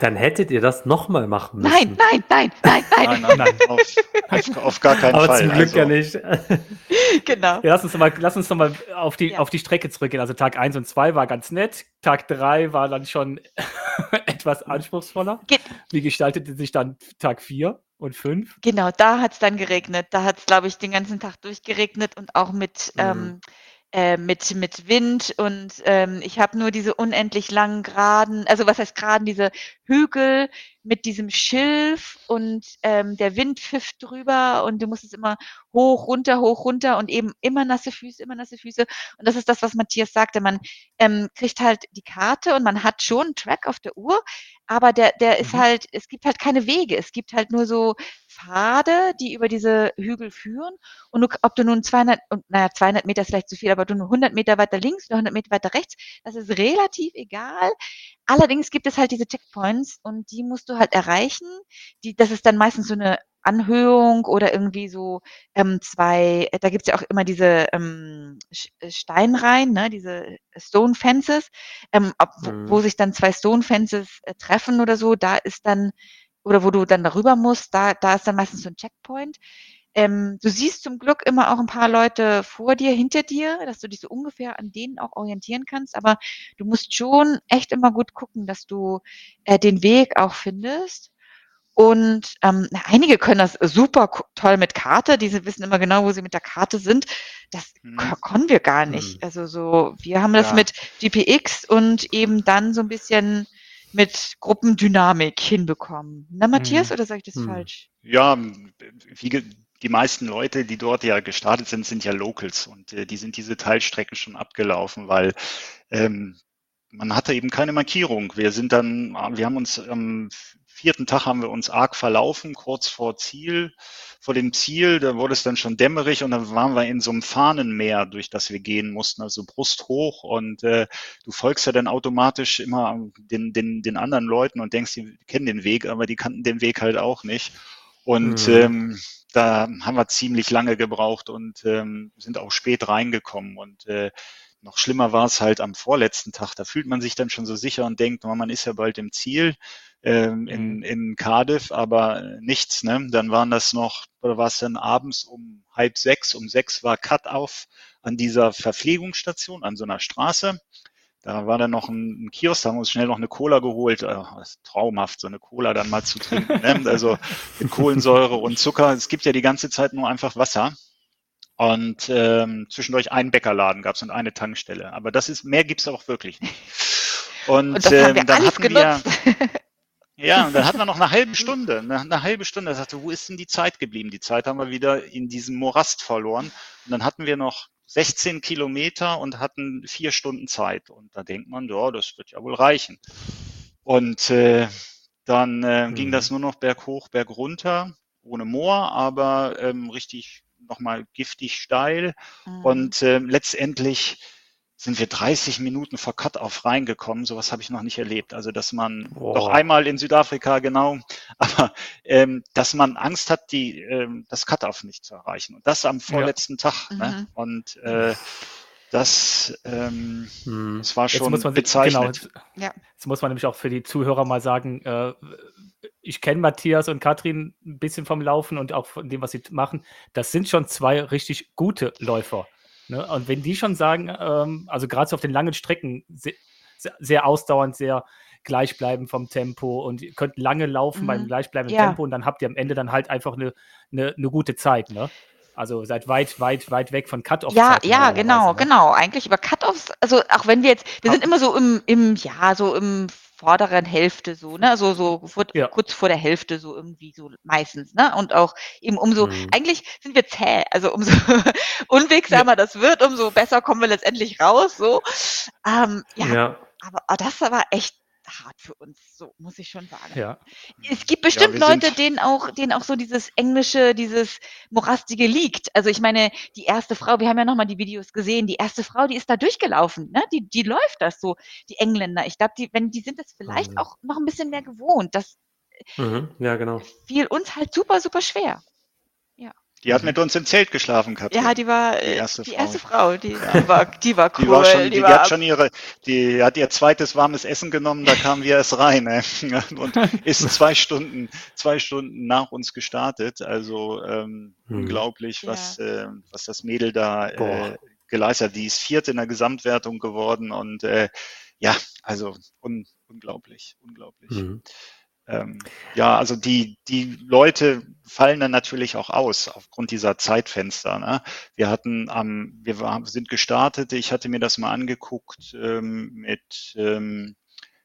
dann hättet ihr das nochmal machen müssen. Nein, nein, nein, nein, nein. nein, nein, nein auf, auf, auf, gar keinen Aber Fall. zum Glück also. ja nicht. genau. Ja, lass uns nochmal noch auf, die, ja. auf die Strecke zurückgehen. Also Tag 1 und 2 war ganz nett. Tag 3 war dann schon etwas anspruchsvoller. Ge Wie gestaltete sich dann Tag 4? und 5? Genau, da hat es dann geregnet. Da hat es, glaube ich, den ganzen Tag durchgeregnet und auch mit mhm. ähm, äh, mit, mit Wind und ähm, ich habe nur diese unendlich langen Geraden, also was heißt Geraden, diese Hügel mit diesem Schilf und ähm, der Wind pfifft drüber und du musst es immer hoch, runter, hoch, runter und eben immer nasse Füße, immer nasse Füße. Und das ist das, was Matthias sagte. Man ähm, kriegt halt die Karte und man hat schon einen Track auf der Uhr, aber der, der ist Mhm. halt, es gibt halt keine Wege. Es gibt halt nur so Pfade, die über diese Hügel führen. Und du, ob du nun 200, und, naja, 200 Meter ist vielleicht zu viel, aber du nur 100 Meter weiter links oder 100 Meter weiter rechts, das ist relativ egal. Allerdings gibt es halt diese Checkpoints und die musst du halt erreichen. Die, das ist dann meistens so eine Anhöhung oder irgendwie so ähm, zwei, da gibt's ja auch immer diese ähm, äh, Steinreihen, ne, diese Stone Fences, ähm, ob, wo, Mhm. wo sich dann zwei Stone Fences äh, treffen oder so, da ist dann, oder wo du dann darüber musst, da, da ist dann meistens so ein Checkpoint. Ähm, du siehst zum Glück immer auch ein paar Leute vor dir, hinter dir, dass du dich so ungefähr an denen auch orientieren kannst, aber du musst schon echt immer gut gucken, dass du äh, den Weg auch findest. Und ähm, einige können das super toll mit Karte, diese wissen immer genau, wo sie mit der Karte sind. Das Mhm. ko- konnten wir gar nicht. Mhm. Also so, wir haben das Ja. mit GPX und eben dann so ein bisschen mit Gruppendynamik hinbekommen. Na, Matthias, Mhm. oder sage ich das Mhm. falsch? Ja, wie die meisten Leute, die dort ja gestartet sind, sind ja Locals und äh, die sind diese Teilstrecken schon abgelaufen, weil ähm, man hatte eben keine Markierung. Wir sind dann, wir haben uns am vierten Tag haben wir uns arg verlaufen, kurz vor Ziel, vor dem Ziel, da wurde es dann schon dämmerig und dann waren wir in so einem Fahnenmeer, durch das wir gehen mussten, also Brust hoch und äh, du folgst ja dann automatisch immer den, den, den anderen Leuten und denkst, die kennen den Weg, aber die kannten den Weg halt auch nicht. Und Mhm. ähm, da haben wir ziemlich lange gebraucht und ähm, sind auch spät reingekommen. Und äh, noch schlimmer war es halt am vorletzten Tag. Da fühlt man sich dann schon so sicher und denkt, man ist ja bald im Ziel ähm, in, Mhm. in Cardiff, aber äh, nichts. Ne? Dann waren das noch, oder war es dann abends um halb sechs, um sechs war Cut-Off an dieser Verpflegungsstation, an so einer Straße. Da war dann noch ein, ein Kiosk, da haben wir uns schnell noch eine Cola geholt. Ist traumhaft, so eine Cola dann mal zu trinken. Ne? Also mit Kohlensäure und Zucker. Es gibt ja die ganze Zeit nur einfach Wasser. Und ähm, zwischendurch einen Bäckerladen gab es und eine Tankstelle. Aber das ist, mehr gibt's auch wirklich nicht. Und, Und das haben wir ähm, dann alles hatten wir, genutzt. ja, und dann hatten wir noch eine halbe Stunde, eine, eine halbe Stunde. Da sagte, wo ist denn die Zeit geblieben? Die Zeit haben wir wieder in diesem Morast verloren. Und dann hatten wir noch 16 Kilometer und hatten vier Stunden Zeit. Und da denkt man, ja, das wird ja wohl reichen. Und äh, dann äh, ging Mhm. das nur noch berghoch, bergunter, ohne Moor, aber ähm, richtig nochmal giftig steil. Mhm. Und ähm, letztendlich sind wir 30 Minuten vor Cut-Off reingekommen. Sowas habe ich noch nicht erlebt. Also, dass man Boah. doch einmal in Südafrika, genau, aber ähm, dass man Angst hat, die, ähm, das Cut-Off nicht zu erreichen. Und das am vorletzten Tag. Ne? Mhm. Und äh, das, ähm, Mhm. das war Jetzt schon muss man bezeichnet. Genau, Ja. jetzt muss man nämlich auch für die Zuhörer mal sagen, äh, ich kenne Matthias und Katrin ein bisschen vom Laufen und auch von dem, was sie machen. Das sind schon zwei richtig gute Läufer. Ne? Und wenn die schon sagen, ähm, also gerade so auf den langen Strecken, sehr, sehr, sehr ausdauernd, sehr gleichbleibend vom Tempo und ihr könnt lange laufen Mhm. beim gleichbleibenden Ja. Tempo und dann habt ihr am Ende dann halt einfach eine, eine, eine gute Zeit. Ne? Also seid weit, weit, weit weg von Cut-Off. Ja, ja, genau, genau. Eigentlich über Cut-Offs, also auch wenn wir jetzt, wir sind immer so im, im, ja, so im vorderen Hälfte so, ne, so, so vor, Ja. kurz vor der Hälfte so irgendwie so meistens, ne, und auch eben umso, Mhm. eigentlich sind wir zäh, also umso unwegsamer das wird, umso besser kommen wir letztendlich raus, so. Ähm, ja, Ja. aber, aber das war echt hart für uns, so muss ich schon sagen. Ja. Es gibt bestimmt sind- Leute, denen auch, denen auch so dieses englische, dieses morastige liegt. Also ich meine, die erste Frau, wir haben ja nochmal die Videos gesehen, die erste Frau, die ist da durchgelaufen, ne? Die, die läuft das so, die Engländer. Ich glaube, die, wenn, die sind das vielleicht Mhm. auch noch ein bisschen mehr gewohnt. Das Mhm. Ja, genau. fiel uns halt super, super schwer. Die hat mit uns im Zelt geschlafen, Katrin. Ja, die war Die äh, erste die Frau. erste Frau, die, die war, die war cool. Die war schon, die, die war, hat schon ihre, die hat ihr zweites warmes Essen genommen, da kamen wir erst rein ne? und ist zwei Stunden, zwei Stunden nach uns gestartet. Also ähm, Hm. unglaublich, Ja. was, äh, was das Mädel da äh, geleistet hat. Die ist vierte in der Gesamtwertung geworden und äh, ja, also un, unglaublich, unglaublich. Mhm. Ähm, ja, also die, die Leute fallen dann natürlich auch aus aufgrund dieser Zeitfenster. Ne? Wir hatten am, wir war, sind gestartet, ich hatte mir das mal angeguckt ähm, mit ähm,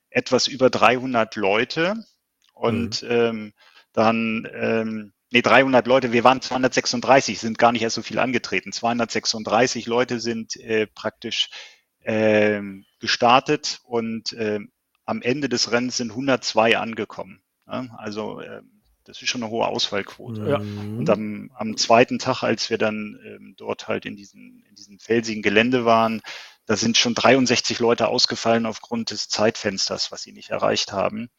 etwas über 300 Leute und mhm. ähm, dann, ähm, nee, 300 Leute, wir waren 236, sind gar nicht erst so viel angetreten. 236 Leute sind äh, praktisch äh, gestartet und äh, am Ende des Rennens sind 102 angekommen. Ja? Also äh, das ist schon eine hohe Ausfallquote. Ja. Und am, am zweiten Tag, als wir dann ähm, dort halt in, diesen, in diesem felsigen Gelände waren, da sind schon 63 Leute ausgefallen aufgrund des Zeitfensters, was sie nicht erreicht haben.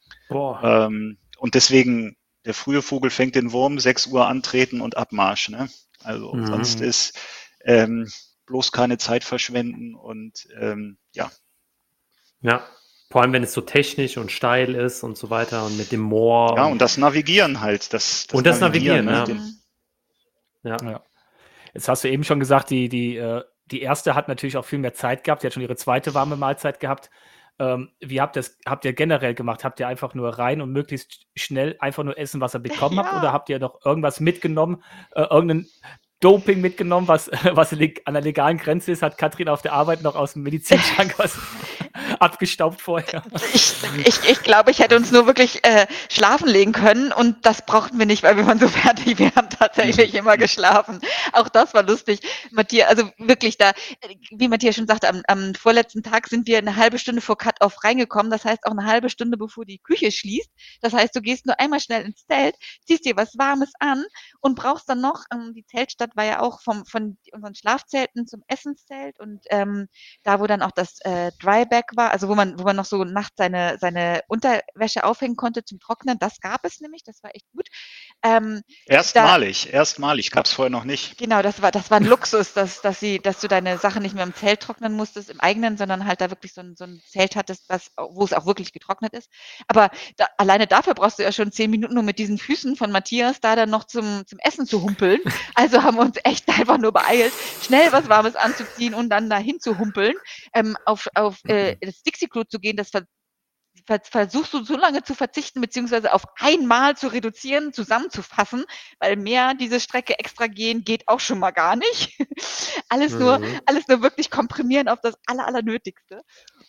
Ähm, und deswegen, der frühe Vogel fängt den Wurm, 6 Uhr antreten und Abmarsch. Ne? Also mhm. sonst ist ähm, bloß keine Zeit verschwenden und ähm, ja. Ja, vor allem, wenn es so technisch und steil ist und so weiter und mit dem Moor. Ja, und, und das Navigieren halt. Das, das und das Navigieren, Navigieren ja. ja. ja. Jetzt hast du eben schon gesagt, die, die, äh, die erste hat natürlich auch viel mehr Zeit gehabt. Sie hat schon ihre zweite warme Mahlzeit gehabt. Ähm, wie habt ihr das, habt ihr generell gemacht? Habt ihr einfach nur rein und möglichst schnell einfach nur essen, was ihr bekommen ja. habt? Oder habt ihr noch irgendwas mitgenommen? Äh, irgendeinen Doping mitgenommen, was, was an der legalen Grenze ist, hat Katrin auf der Arbeit noch aus dem Medizinschrank was abgestaubt vorher. Ich, ich, ich glaube, ich hätte uns nur wirklich äh, schlafen legen können und das brauchten wir nicht, weil wir waren so fertig. Wir haben tatsächlich immer geschlafen. Auch das war lustig. Matthias, also wirklich da, wie Matthias schon sagte, am, am vorletzten Tag sind wir eine halbe Stunde vor Cut-Off reingekommen. Das heißt auch eine halbe Stunde bevor die Küche schließt. Das heißt, du gehst nur einmal schnell ins Zelt, ziehst dir was Warmes an und brauchst dann noch, ähm, die Zeltstadt Stadt war ja auch vom, von unseren Schlafzelten zum Essenszelt und ähm, da, wo dann auch das äh, Dryback war, also wo man, wo man noch so nachts seine, seine Unterwäsche aufhängen konnte zum Trocknen, das gab es nämlich, das war echt gut. Ähm, erstmalig, da, erstmalig, gab es vorher noch nicht. Genau, das war, das war ein Luxus, dass, dass, sie, dass du deine Sachen nicht mehr im Zelt trocknen musstest, im eigenen, sondern halt da wirklich so ein, so ein Zelt hattest, was, wo es auch wirklich getrocknet ist. Aber da, alleine dafür brauchst du ja schon zehn Minuten, um mit diesen Füßen von Matthias da dann noch zum, zum Essen zu humpeln. Also haben wir uns echt einfach nur beeilt, schnell was Warmes anzuziehen und dann dahin zu humpeln, ähm, auf, auf äh, das Dixie-Klo zu gehen, das versuchst du so lange zu verzichten, beziehungsweise auf einmal zu reduzieren, zusammenzufassen, weil mehr diese Strecke extra gehen geht auch schon mal gar nicht. alles mhm. nur, alles nur wirklich komprimieren auf das aller, allernötigste.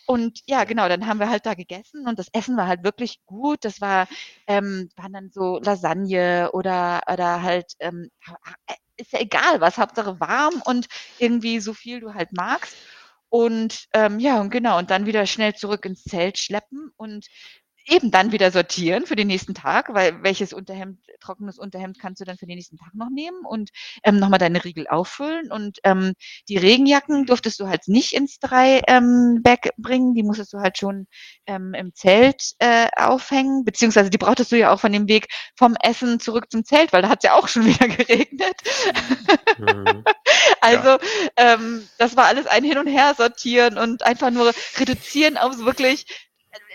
Und ja, genau, dann haben wir halt da gegessen und das Essen war halt wirklich gut. Das war, ähm, waren dann so Lasagne oder, oder halt ähm, ist ja egal was, Hauptsache warm und irgendwie so viel du halt magst. Und ähm, ja, und genau, und dann wieder schnell zurück ins Zelt schleppen und eben dann wieder sortieren für den nächsten Tag, weil welches Unterhemd, trockenes Unterhemd kannst du dann für den nächsten Tag noch nehmen und ähm, nochmal deine Riegel auffüllen. Und ähm, die Regenjacken durftest du halt nicht ins drei ähm, Bag bringen, die musstest du halt schon ähm, im Zelt äh, aufhängen, beziehungsweise die brauchtest du ja auch von dem Weg vom Essen zurück zum Zelt, weil da hat es ja auch schon wieder geregnet. Mhm. also ja. ähm, das war alles ein Hin und Her sortieren und einfach nur reduzieren auf wirklich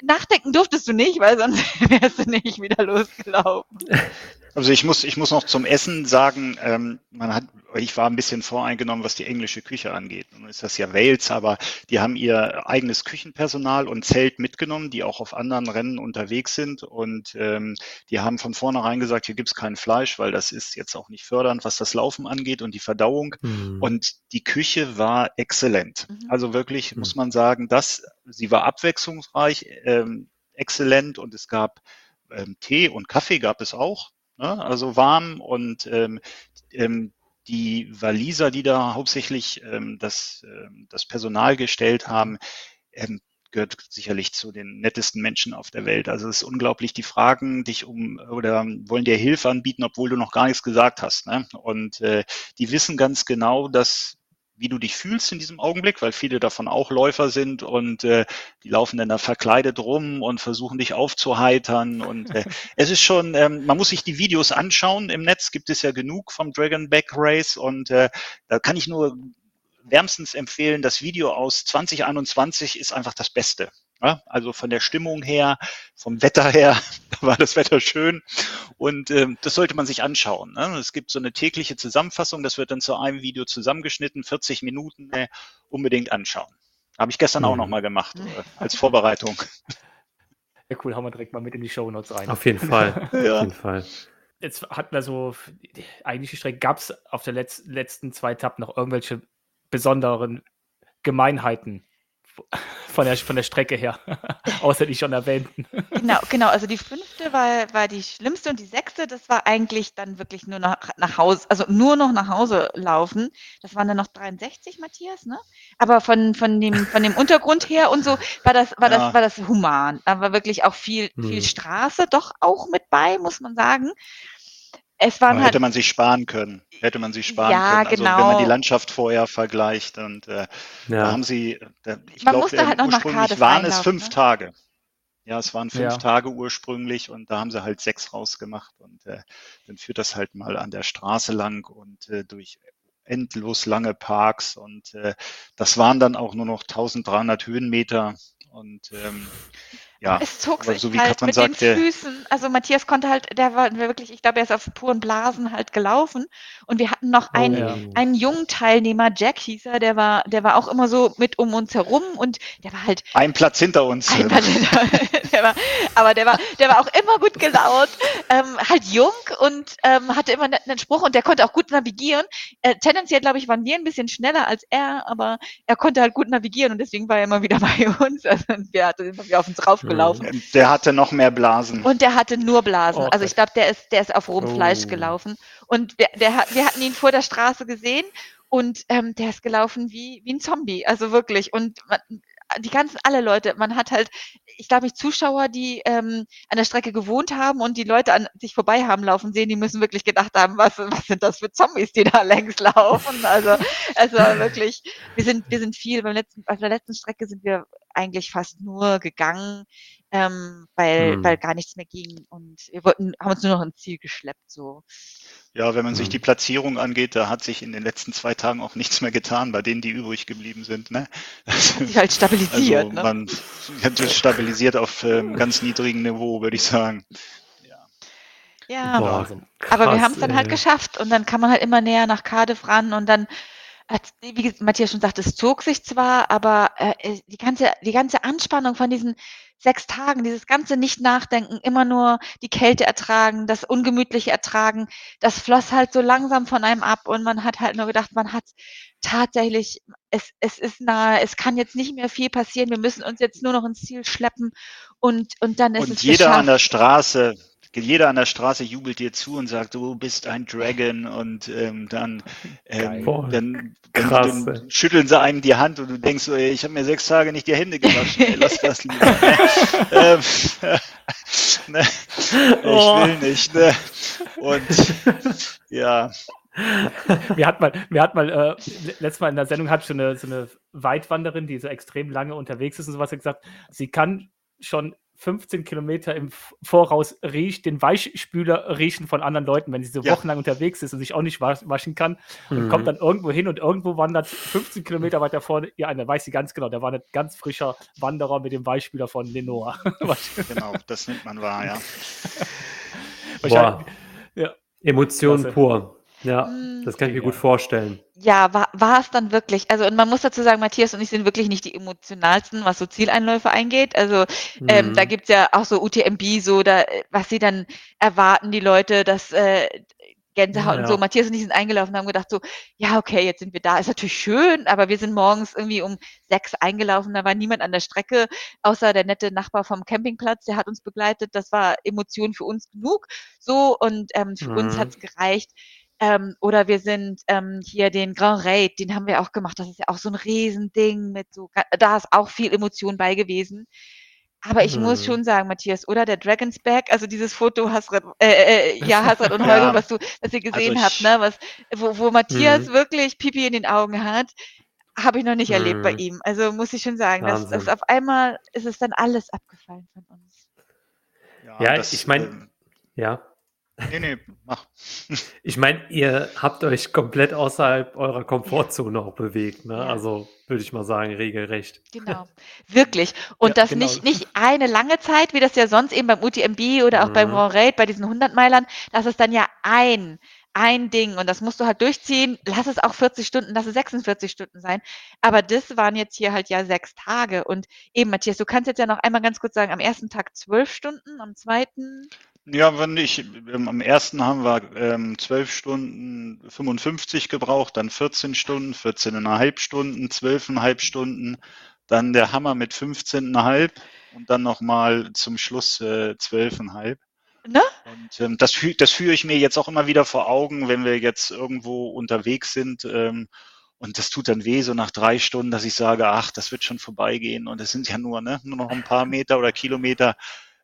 nachdenken durftest du nicht, weil sonst wärst du nicht wieder losgelaufen. Also ich muss, ich muss noch zum Essen sagen, ähm, man hat, ich war ein bisschen voreingenommen, was die englische Küche angeht. Nun ist das ja Wales, aber die haben ihr eigenes Küchenpersonal und Zelt mitgenommen, die auch auf anderen Rennen unterwegs sind. Und ähm, die haben von vornherein gesagt, hier gibt's kein Fleisch, weil das ist jetzt auch nicht fördernd, was das Laufen angeht und die Verdauung. Mhm. Und die Küche war exzellent. Mhm. Also wirklich mhm. muss man sagen, dass sie war abwechslungsreich, ähm, exzellent und es gab ähm, Tee und Kaffee gab es auch ne? also warm und ähm, ähm, die Waliser, die da hauptsächlich ähm, das, ähm, das Personal gestellt haben, ähm, gehört sicherlich zu den nettesten Menschen auf der Welt. Also es ist unglaublich, die fragen dich um oder wollen dir Hilfe anbieten, obwohl du noch gar nichts gesagt hast. Ne? Und äh, die wissen ganz genau, dass wie du dich fühlst in diesem Augenblick, weil viele davon auch Läufer sind und äh, die laufen dann da verkleidet rum und versuchen dich aufzuheitern. Und äh, es ist schon, ähm, man muss sich die Videos anschauen. Im Netz gibt es ja genug vom Dragonback Race und äh, da kann ich nur wärmstens empfehlen, das Video aus 2021 ist einfach das Beste. Ja, also von der Stimmung her, vom Wetter her, da war das Wetter schön und ähm, das sollte man sich anschauen. Ne? Es gibt so eine tägliche Zusammenfassung, das wird dann zu einem Video zusammengeschnitten, 40 Minuten, äh, unbedingt anschauen. Habe ich gestern mhm. auch nochmal gemacht, äh, als Vorbereitung. Ja, cool, hauen wir direkt mal mit in die Show Notes rein. Auf jeden Fall. ja. Auf jeden Fall. Jetzt hatten wir so, eigentlich die Strecke, gab es auf der Letz-, letzten zwei Etappen noch irgendwelche besonderen Gemeinheiten von der, von der Strecke her, außer die schon erwähnten. Genau, genau. Also die fünfte war, war die schlimmste und die sechste, das war eigentlich dann wirklich nur nach, nach Hause, also nur noch nach Hause laufen. Das waren dann noch 63, Matthias, ne? Aber von, von, dem, von dem Untergrund her und so war das, war ja. das, war das human. Da war wirklich auch viel, viel hm. Straße doch auch mit bei, muss man sagen. Es waren halt, hätte man sich sparen können. Hätte man sich sparen ja, können. Also genau. wenn man die Landschaft vorher vergleicht und äh, ja. da haben sie, da, ich glaube, halt ursprünglich waren es fünf ne? Tage. Ja, es waren fünf ja. Tage ursprünglich und da haben sie halt sechs rausgemacht und äh, dann führt das halt mal an der Straße lang und äh, durch endlos lange Parks und äh, das waren dann auch nur noch 1300 Höhenmeter und ähm, ja, es zog sich so wie halt mit sagt, den Füßen. Also Matthias konnte halt, der war wirklich, ich glaube, er ist auf puren Blasen halt gelaufen. Und wir hatten noch einen, oh, ja. einen jungen Teilnehmer, Jack hieß er, der war, der war auch immer so mit um uns herum und der war halt. Ein Platz hinter uns. Ein Platz hinter, der war, aber der war, der war auch immer gut gelaunt, ähm, halt jung und ähm, hatte immer einen Spruch und der konnte auch gut navigieren. Äh, tendenziell, glaube ich, waren wir ein bisschen schneller als er, aber er konnte halt gut navigieren und deswegen war er immer wieder bei uns. Also wir hatten immer auf uns drauf gelaufen. Mhm. Der hatte noch mehr Blasen. Und der hatte nur Blasen. Oh, also ich glaube, der ist, der ist auf rohem Fleisch oh. gelaufen. Und der, der wir hatten ihn vor der Straße gesehen und ähm, der ist gelaufen wie, wie ein Zombie. Also wirklich. Und man, die ganzen, alle Leute, man hat halt, ich glaube, ich Zuschauer, die ähm, an der Strecke gewohnt haben und die Leute an sich vorbei haben laufen sehen, die müssen wirklich gedacht haben, was, was sind das für Zombies, die da längs laufen. Also, also wirklich, wir sind, wir sind viel, beim letzten, auf der letzten Strecke sind wir eigentlich fast nur gegangen, ähm, weil, hm. weil gar nichts mehr ging. Und wir wollten, haben uns nur noch ins Ziel geschleppt. So. Ja, wenn man sich hm. die Platzierung angeht, da hat sich in den letzten zwei Tagen auch nichts mehr getan bei denen, die übrig geblieben sind. Ne? Hat sich halt stabilisiert. Also ne? Man hat es stabilisiert auf ähm, ganz niedrigem Niveau, würde ich sagen. Ja, Boah, aber wir haben es dann halt geschafft und dann kann man halt immer näher nach Cardiff ran und dann wie Matthias schon sagt, es zog sich zwar, aber äh, äh, die, ganze, die ganze Anspannung von diesen sechs Tagen, dieses ganze Nicht-Nachdenken, immer nur die Kälte ertragen, das Ungemütliche ertragen, das floss halt so langsam von einem ab und man hat halt nur gedacht, man hat tatsächlich, es, es ist nahe, es kann jetzt nicht mehr viel passieren, wir müssen uns jetzt nur noch ins Ziel schleppen und, und dann ist und es jeder geschafft. an der Straße jeder an der Straße jubelt dir zu und sagt, du bist ein Dragon und ähm, dann, ähm, dann, Krass, dann, dann schütteln sie einem die Hand und du denkst so, ey, ich habe mir sechs Tage nicht die Hände gewaschen, ey, lass das lieber. ähm, ne, ich oh. will nicht. Ne? Und ja. Wir hatten mal, wir hatten mal äh, letztes Mal in der Sendung hat schon eine, so eine Weitwanderin, die so extrem lange unterwegs ist und sowas gesagt, sie kann schon 15 Kilometer im Voraus riecht, den Weichspüler riechen von anderen Leuten, wenn sie so ja. wochenlang unterwegs ist und sich auch nicht waschen kann und mhm. kommt dann irgendwo hin und irgendwo wandert 15 Kilometer weiter vorne, ja, einer weiß sie ganz genau, da war ein ganz frischer Wanderer mit dem Weichspüler von Lenoa. genau, das nimmt man wahr, ja. Wahrscheinlich, ja. Emotionen pur. Ja, hm. das kann ich mir gut vorstellen. Ja, war, war es dann wirklich. Also, und man muss dazu sagen, Matthias und ich sind wirklich nicht die emotionalsten, was so Zieleinläufe eingeht. Also, mhm. ähm, da mhm. gibt's ja auch so UTMB, so, da, was sie dann erwarten, die Leute, dass äh, Gänsehaut ja. und so. Matthias und ich sind eingelaufen und haben gedacht so, ja, okay, jetzt sind wir da. Ist natürlich schön, aber wir sind morgens irgendwie um sechs eingelaufen. Da war niemand an der Strecke, außer der nette Nachbar vom Campingplatz, der hat uns begleitet. Das war Emotion für uns genug. So, und ähm, für mhm. uns hat's gereicht. Ähm, oder wir sind ähm, hier den Grand Raid, den haben wir auch gemacht. Das ist ja auch so ein Riesending mit so, da ist auch viel Emotion bei gewesen. Aber ich mhm. muss schon sagen, Matthias, oder der Dragon's Back, also dieses Foto Hasrat, äh, äh, ja, Hasrat und Holger, ja. was du, was ihr gesehen also habt, ne, was, wo, wo Matthias mhm. wirklich Pipi in den Augen hat, habe ich noch nicht mhm. erlebt bei mhm. ihm. Also muss ich schon sagen, dass, dass auf einmal ist es dann alles abgefallen von uns. Ja, ja das, ich meine, ähm, ja. Nee, nee, mach. Ich meine, ihr habt euch komplett außerhalb eurer Komfortzone auch bewegt, ne? Ja. Also würde ich mal sagen, regelrecht. Genau, wirklich. Und ja, das genau. nicht, nicht eine lange Zeit, wie das ja sonst eben beim UTMB oder auch mhm. beim Grand Raid, bei diesen 100 Meilern, das ist dann ja ein, ein Ding und das musst du halt durchziehen. Lass es auch 40 Stunden, lass es 46 Stunden sein. Aber das waren jetzt hier halt ja sechs Tage. Und eben, Matthias, du kannst jetzt ja noch einmal ganz kurz sagen, am ersten Tag zwölf Stunden, am zweiten ja, wenn ich, ähm, am ersten haben wir ähm, 12 Stunden 55 gebraucht, dann 14 Stunden, 14,5 Stunden, 12,5 Stunden dann der Hammer mit 15,5 und dann nochmal zum Schluss äh, 12,5. Ne? Und ähm, das, das führe ich mir jetzt auch immer wieder vor Augen, wenn wir jetzt irgendwo unterwegs sind. Ähm, und das tut dann weh, so nach drei Stunden, dass ich sage, ach, das wird schon vorbeigehen. Und es sind ja nur, ne, nur noch ein paar Meter oder Kilometer.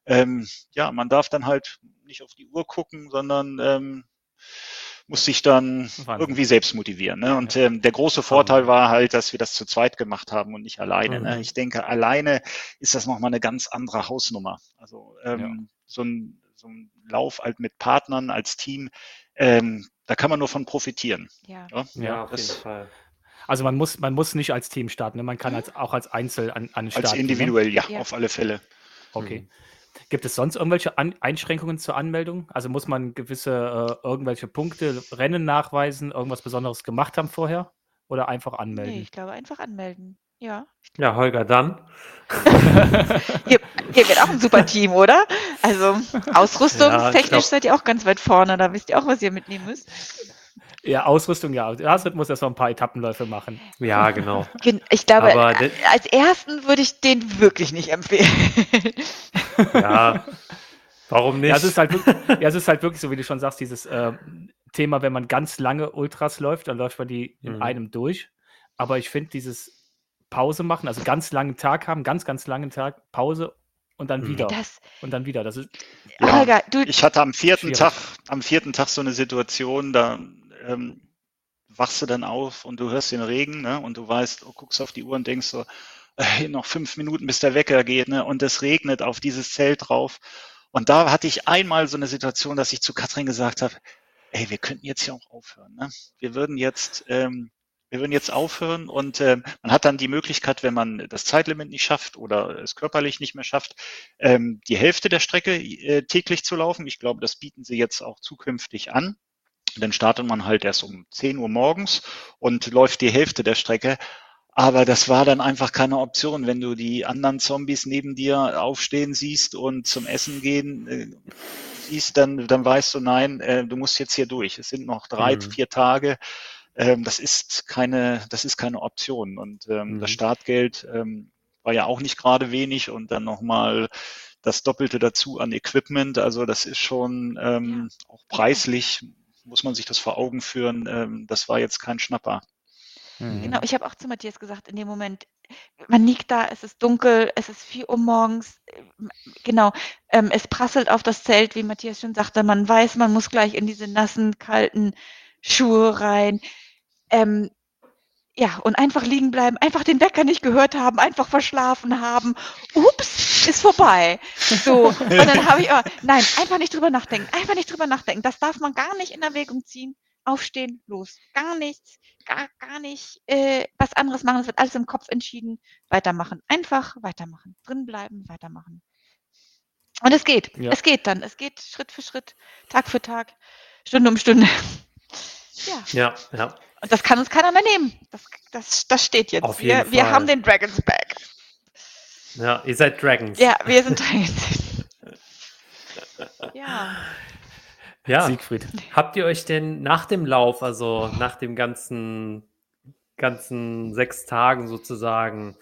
Ähm, ja, man darf dann halt nicht auf die Uhr gucken, sondern ähm, muss sich dann Wahnsinn. irgendwie selbst motivieren. Ne? Und ähm, der große Vorteil war halt, dass wir das zu zweit gemacht haben und nicht alleine. Ne? Mhm. Ne? Ich denke, alleine ist das nochmal eine ganz andere Hausnummer. Also ähm, ja. so, ein, so ein Lauf halt mit Partnern als Team, ähm, da kann man nur von profitieren. Ja, ja, ja auf das, jeden Fall. Also man muss, man muss nicht als Team starten, ne? man kann als, auch als Einzel an, an starten. Als ne? individuell, ne? ja, ja, auf alle Fälle. Okay. Mhm. Gibt es sonst irgendwelche An Einschränkungen zur Anmeldung? Also muss man gewisse äh, irgendwelche Punkte, Rennen nachweisen, irgendwas Besonderes gemacht haben vorher? Oder einfach anmelden? Nee, ich glaube einfach anmelden. Ja. Ja, Holger, dann. ihr, ihr wird auch ein super Team, oder? Also ausrüstungstechnisch ja, seid ihr auch ganz weit vorne. Da wisst ihr auch, was ihr mitnehmen müsst. Ja, Ausrüstung, ja. Astrid muss erst noch ein paar Etappenläufe machen. Ja, genau. Ich glaube, Aber als ersten würde ich den wirklich nicht empfehlen. Ja, warum nicht? Ja, es ist halt wirklich, ja, es ist halt wirklich so, wie du schon sagst, dieses äh, Thema, wenn man ganz lange Ultras läuft, dann läuft man die in mhm. einem durch. Aber ich finde dieses Pause machen, also ganz langen Tag haben, ganz, ganz langen Tag, Pause und dann mhm. wieder. Das, und dann wieder. Das ist, ja, Holger, du, ich hatte am vierten schwierig. Tag, am vierten Tag so eine Situation, da ähm, wachst du dann auf und du hörst den Regen ne, und du weißt, oh, guckst auf die Uhr und denkst so, äh, noch fünf Minuten, bis der Wecker geht ne, und es regnet auf dieses Zelt drauf. Und da hatte ich einmal so eine Situation, dass ich zu Katrin gesagt habe, ey, wir könnten jetzt ja auch aufhören. Ne? Wir würden jetzt, ähm, wir würden jetzt aufhören und äh, man hat dann die Möglichkeit, wenn man das Zeitlimit nicht schafft oder es körperlich nicht mehr schafft, ähm, die Hälfte der Strecke äh, täglich zu laufen. Ich glaube, das bieten sie jetzt auch zukünftig an. Dann startet man halt erst um 10 Uhr morgens und läuft die Hälfte der Strecke. Aber das war dann einfach keine Option, wenn du die anderen Zombies neben dir aufstehen siehst und zum Essen gehen äh, siehst, dann, dann weißt du, nein, äh, du musst jetzt hier durch. Es sind noch drei, mhm. vier Tage. Ähm, das ist keine, das ist keine Option. Und ähm, mhm. das Startgeld ähm, war ja auch nicht gerade wenig und dann nochmal das Doppelte dazu an Equipment. Also das ist schon ähm, auch preislich muss man sich das vor Augen führen. Ähm, das war jetzt kein Schnapper. Mhm. Genau, ich habe auch zu Matthias gesagt, in dem Moment, man liegt da, es ist dunkel, es ist 4 Uhr morgens, genau, ähm, es prasselt auf das Zelt, wie Matthias schon sagte, man weiß, man muss gleich in diese nassen, kalten Schuhe rein. Ähm, ja, und einfach liegen bleiben, einfach den Wecker nicht gehört haben, einfach verschlafen haben. Ups, ist vorbei. So, und dann habe ich aber, nein, einfach nicht drüber nachdenken, einfach nicht drüber nachdenken. Das darf man gar nicht in Erwägung ziehen. Aufstehen, los. Gar nichts, gar, gar nicht äh, was anderes machen. Es wird alles im Kopf entschieden. Weitermachen. Einfach weitermachen. Drinbleiben, weitermachen. Und es geht. Ja. Es geht dann. Es geht Schritt für Schritt, Tag für Tag, Stunde um Stunde. Ja. Ja, ja. Und das kann uns keiner mehr nehmen. Das, das, das steht jetzt. Auf jeden wir, Fall. wir haben den Dragons Back. Ja, ihr seid Dragons. Ja, wir sind Dragons. ja. Ja, Siegfried. Habt ihr euch denn nach dem Lauf, also nach dem ganzen, ganzen sechs Tagen sozusagen,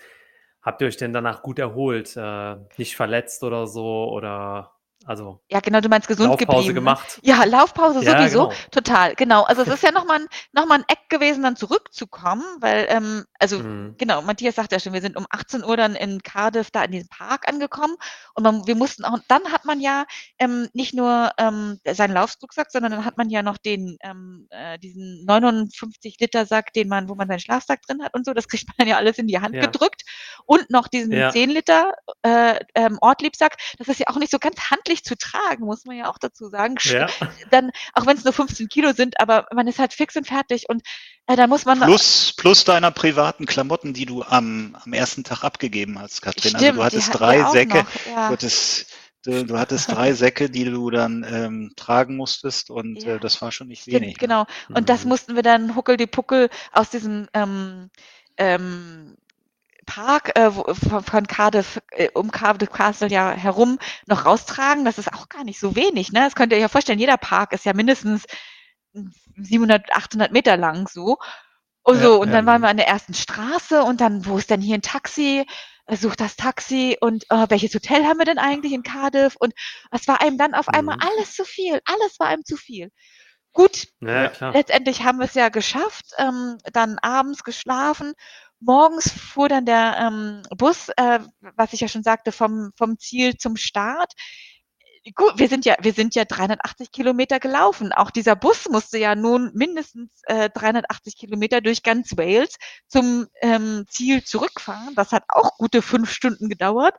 habt ihr euch denn danach gut erholt? Äh, nicht verletzt oder so? Oder also ja, genau, du meinst gesund Laufpause geblieben. Ne? gemacht. Ja, Laufpause ja, sowieso, genau. total, genau. Also es ist ja nochmal ein, noch mal ein Eck gewesen, dann zurückzukommen, weil, ähm, also mhm. genau, Matthias sagt ja schon, wir sind um 18 Uhr dann in Cardiff da in diesem Park angekommen und man, wir mussten auch, dann hat man ja ähm, nicht nur ähm, seinen Laufrucksack, sondern dann hat man ja noch den, ähm, äh, diesen 59 Liter Sack, den man, wo man seinen Schlafsack drin hat und so, das kriegt man ja alles in die Hand ja. gedrückt und noch diesen ja. 10 Liter äh, ähm, Ortliebsack, das ist ja auch nicht so ganz handlich zu tragen, muss man ja auch dazu sagen. Ja. Dann, auch wenn es nur 15 Kilo sind, aber man ist halt fix und fertig und äh, da muss man. Plus, plus deiner privaten Klamotten, die du am, am ersten Tag abgegeben hast, Katrin. Stimmt, also du hattest drei Säcke, noch, ja. du hattest Du, du, hattest drei Säcke, die du dann ähm, tragen musstest und ja. äh, das war schon nicht Stimmt, wenig. Genau. Und mhm. das mussten wir dann huckel die Puckel aus diesem ähm, ähm, Park äh, von Cardiff, äh, um Cardiff Castle ja herum noch raustragen. Das ist auch gar nicht so wenig. Ne? Das könnt ihr euch ja vorstellen, jeder Park ist ja mindestens 700, 800 Meter lang so. Oh so, und dann waren wir an der ersten Straße und dann, wo ist denn hier ein Taxi? Äh, Sucht das Taxi und äh, welches Hotel haben wir denn eigentlich in Cardiff? Und es war einem dann auf einmal Mhm. alles zu viel. Alles war einem zu viel. Gut, Ja, letztendlich haben wir es ja geschafft, ähm, dann abends geschlafen. Morgens fuhr dann der ähm, Bus, äh, was ich ja schon sagte, vom, vom Ziel zum Start. Gut, wir sind ja, wir sind ja 380 Kilometer gelaufen. Auch dieser Bus musste ja nun mindestens äh, 380 Kilometer durch ganz Wales zum ähm, Ziel zurückfahren. Das hat auch gute fünf Stunden gedauert.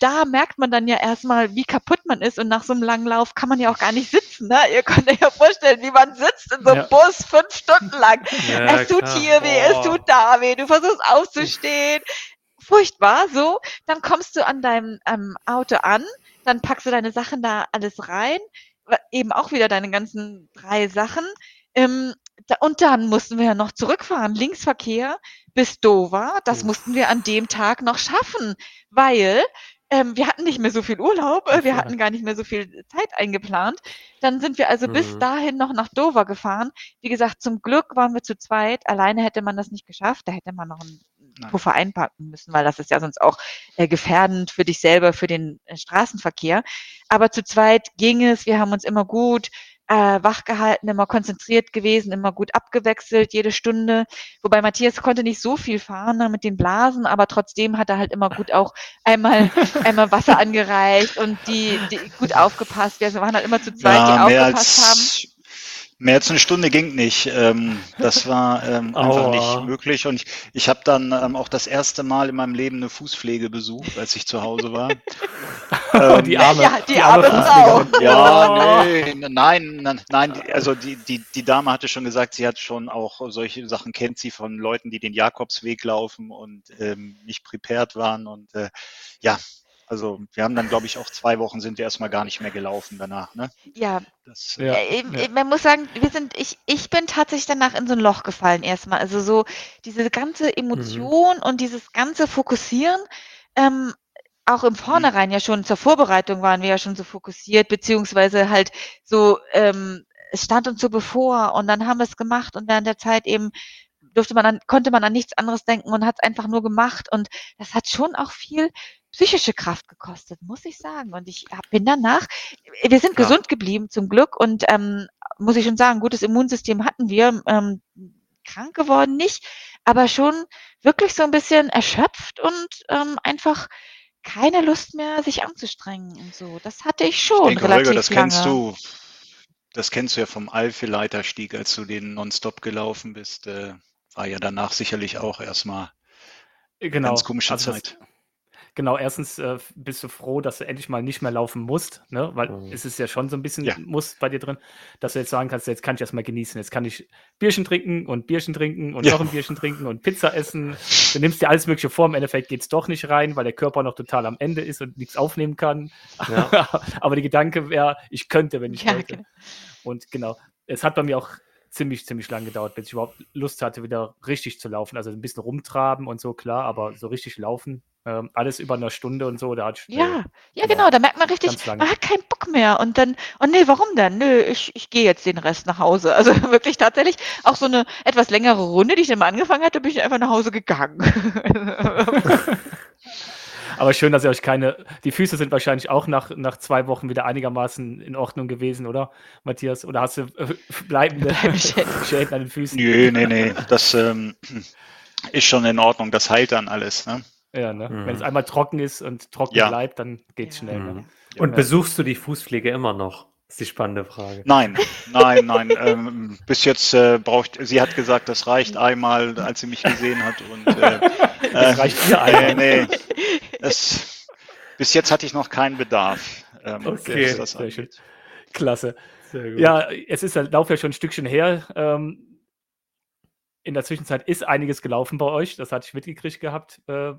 Da merkt man dann ja erstmal, wie kaputt man ist und nach so einem langen Lauf kann man ja auch gar nicht sitzen. Ne? Ihr könnt euch ja vorstellen, wie man sitzt in so einem Ja. Bus fünf Stunden lang. Ja, es tut klar. hier weh, es Boah. tut da weh, du versuchst aufzustehen. Furchtbar, so. Dann kommst du an deinem ähm, Auto an, dann packst du deine Sachen da alles rein, eben auch wieder deine ganzen drei Sachen. Ähm, da, und dann mussten wir ja noch zurückfahren, Linksverkehr bis Dover. Das mussten wir an dem Tag noch schaffen, weil ähm, wir hatten nicht mehr so viel Urlaub, äh, wir hatten gar nicht mehr so viel Zeit eingeplant. Dann sind wir also bis Mhm. dahin noch nach Dover gefahren. Wie gesagt, zum Glück waren wir zu zweit. Alleine hätte man das nicht geschafft. Da hätte man noch einen Nein. Puffer einpacken müssen, weil das ist ja sonst auch äh, gefährdend für dich selber, für den äh, Straßenverkehr. Aber zu zweit ging es. Wir haben uns immer gut äh, wach gehalten, immer konzentriert gewesen, immer gut abgewechselt, jede Stunde. Wobei Matthias konnte nicht so viel fahren ne, mit den Blasen, aber trotzdem hat er halt immer gut auch einmal, einmal Wasser angereicht und die, die gut aufgepasst. Wir waren halt immer zu zweit, Ja, die aufgepasst haben. Mehr als eine Stunde ging nicht. Ähm, das war ähm, einfach Aua. nicht möglich. Und ich, ich habe dann ähm, auch das erste Mal in meinem Leben eine Fußpflege besucht, als ich zu Hause war. Die arme, Ja, die arme Frau. Fußpflegerin. Ja, nee, nein, nein, nein, die- also die, die, die Dame hatte schon gesagt, sie hat schon auch solche Sachen kennt sie von Leuten, die den Jakobsweg laufen und ähm, nicht prepared waren und äh, ja, also wir haben dann, glaube ich, auch zwei Wochen sind wir erstmal gar nicht mehr gelaufen danach, ne? Ja, Das, Ja, Äh, ja. Man muss sagen, wir sind, ich, ich bin tatsächlich danach in so ein Loch gefallen erstmal. Also so diese ganze Emotion und dieses ganze Fokussieren, ähm, auch im Vornherein ja schon zur Vorbereitung waren wir ja schon so fokussiert, beziehungsweise halt so, ähm, es stand uns so bevor und dann haben wir es gemacht und während der Zeit eben durfte man an, konnte man an nichts anderes denken und hat es einfach nur gemacht und das hat schon auch viel psychische Kraft gekostet, muss ich sagen. Und ich bin danach, wir sind Ja. gesund geblieben zum Glück und ähm, muss ich schon sagen, gutes Immunsystem hatten wir, ähm, krank geworden nicht, aber schon wirklich so ein bisschen erschöpft und ähm, einfach keine Lust mehr, sich anzustrengen und so. Das hatte ich ich schon denke, relativ Holger, das lange. kennst du, das kennst du ja vom Alfie-Leiterstieg, als du den nonstop gelaufen bist, äh, war ja danach sicherlich auch erstmal Genau. ganz komische also das- Zeit. Genau, erstens äh, bist du froh, dass du endlich mal nicht mehr laufen musst, ne? weil Mhm. es ist ja schon so ein bisschen Ja. Muss bei dir drin, dass du jetzt sagen kannst, jetzt kann ich erstmal genießen, jetzt kann ich Bierchen trinken und Bierchen trinken und Ja. noch ein Bierchen trinken und Pizza essen. Du nimmst dir alles mögliche vor, im Endeffekt geht es doch nicht rein, weil der Körper noch total am Ende ist und nichts aufnehmen kann. Ja. Aber die Gedanke wäre, ich könnte, wenn ich Ja, wollte. genau. Und genau, es hat bei mir auch ziemlich, ziemlich lang gedauert, bis ich überhaupt Lust hatte, wieder richtig zu laufen. Also ein bisschen rumtraben und so, klar, aber so richtig laufen, ähm, alles über eine Stunde und so, da hatte ich, Ja, äh, ja, genau. genau, da merkt man richtig, man hat keinen Bock mehr. Und dann, oh nee, warum denn? Nö, ich, ich gehe jetzt den Rest nach Hause. Also wirklich tatsächlich auch so eine etwas längere Runde, die ich dann mal angefangen hatte, bin ich einfach nach Hause gegangen. Aber schön, dass ihr euch keine. Die Füße sind wahrscheinlich auch nach, nach zwei Wochen wieder einigermaßen in Ordnung gewesen, oder, Matthias? Oder hast du äh, bleibende Schäden. An den Füßen? Nee, nee, nee, das ähm, ist schon in Ordnung, das heilt dann alles, ne? Ja, ne? Mhm. Wenn es einmal trocken ist und trocken Ja. bleibt, dann geht's Ja. schnell. Ne? Mhm. Und besuchst du die Fußpflege immer noch? Ist die spannende Frage. Nein, nein, nein. ähm, bis jetzt äh, braucht, sie hat gesagt, das reicht einmal, als sie mich gesehen hat. Und äh, Das äh, reicht mir einmal. nee, nee. Es, bis jetzt hatte ich noch keinen Bedarf. Ähm, Okay, das sehr schön. Klasse. Sehr gut. Ja, es ist der Lauf ja schon ein Stückchen her. Ähm, in der Zwischenzeit ist einiges gelaufen bei euch, das hatte ich mitgekriegt gehabt. Äh,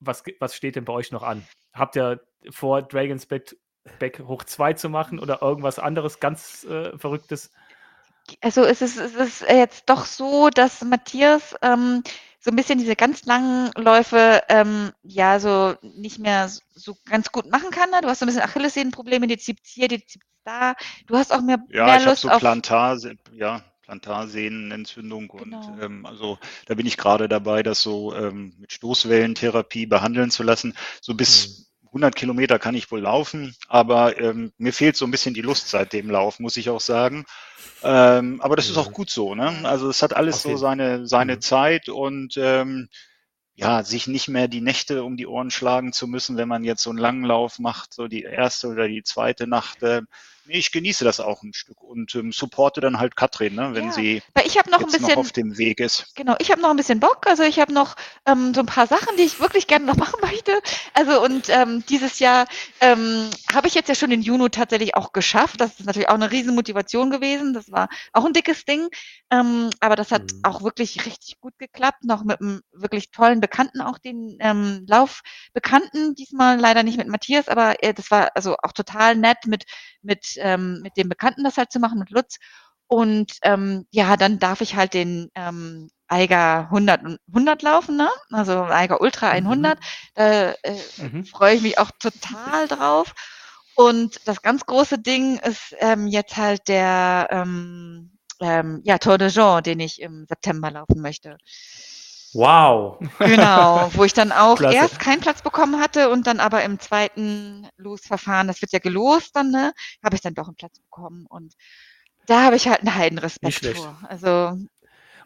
was, was steht denn bei euch noch an? Habt ihr vor, Dragons Back, Back hoch 2 zu machen oder irgendwas anderes ganz äh, Verrücktes? Also es ist, es ist jetzt doch so, dass Matthias ähm, so ein bisschen diese ganz langen Läufe ähm, ja so nicht mehr so- so ganz gut machen kann. Ne? Du hast so ein bisschen Achillessehnenprobleme, die zieht hier, die zieht da. Du hast auch mehr, Ja, mehr ich habe Lust so auf Plantar, ja, Plantarsehnenentzündung. Und Genau. ähm, also da bin ich gerade dabei, das so ähm, mit Stoßwellentherapie behandeln zu lassen. So bis 100 Kilometer kann ich wohl laufen, aber ähm, mir fehlt so ein bisschen die Lust seit dem Lauf, muss ich auch sagen. Ähm, aber das ist auch Mhm. gut so. Ne? Also es hat alles Auf so seine, seine Mhm. Zeit und ähm, ja, sich nicht mehr die Nächte um die Ohren schlagen zu müssen, wenn man jetzt so einen langen Lauf macht, so die erste oder die zweite Nacht. Äh, ich genieße das auch ein Stück und ähm, supporte dann halt Katrin, ne, wenn Ja, sie Weil ich noch ein jetzt noch bisschen, auf dem Weg ist. Genau, ich habe noch ein bisschen Bock. Also ich habe noch ähm, so ein paar Sachen, die ich wirklich gerne noch machen möchte. Also und ähm, dieses Jahr ähm, habe ich jetzt ja schon den Juno tatsächlich auch geschafft. Das ist natürlich auch eine riesen Motivation gewesen. Das war auch ein dickes Ding. Ähm, aber das hat Mhm. auch wirklich richtig gut geklappt. Noch mit einem wirklich tollen Bekannten, auch den ähm, Laufbekannten. Diesmal leider nicht mit Matthias, aber äh, das war also auch total nett mit mit ähm, mit dem Bekannten das halt zu machen, mit Lutz. Und ähm, ja, dann darf ich halt den ähm, Eiger 100, und 100 laufen, ne? Also Eiger Ultra Mhm. 100. Da äh, Mhm. freue ich mich auch total drauf. Und das ganz große Ding ist ähm, jetzt halt der ähm, ähm, ja, Tour de Jean, den ich im September laufen möchte. Wow. Genau, wo ich dann auch Klasse. erst keinen Platz bekommen hatte und dann aber im zweiten Losverfahren, das wird ja gelost dann, ne, habe ich dann doch einen Platz bekommen und da habe ich halt einen Nicht Heidenrespekt schlecht. vor. Also,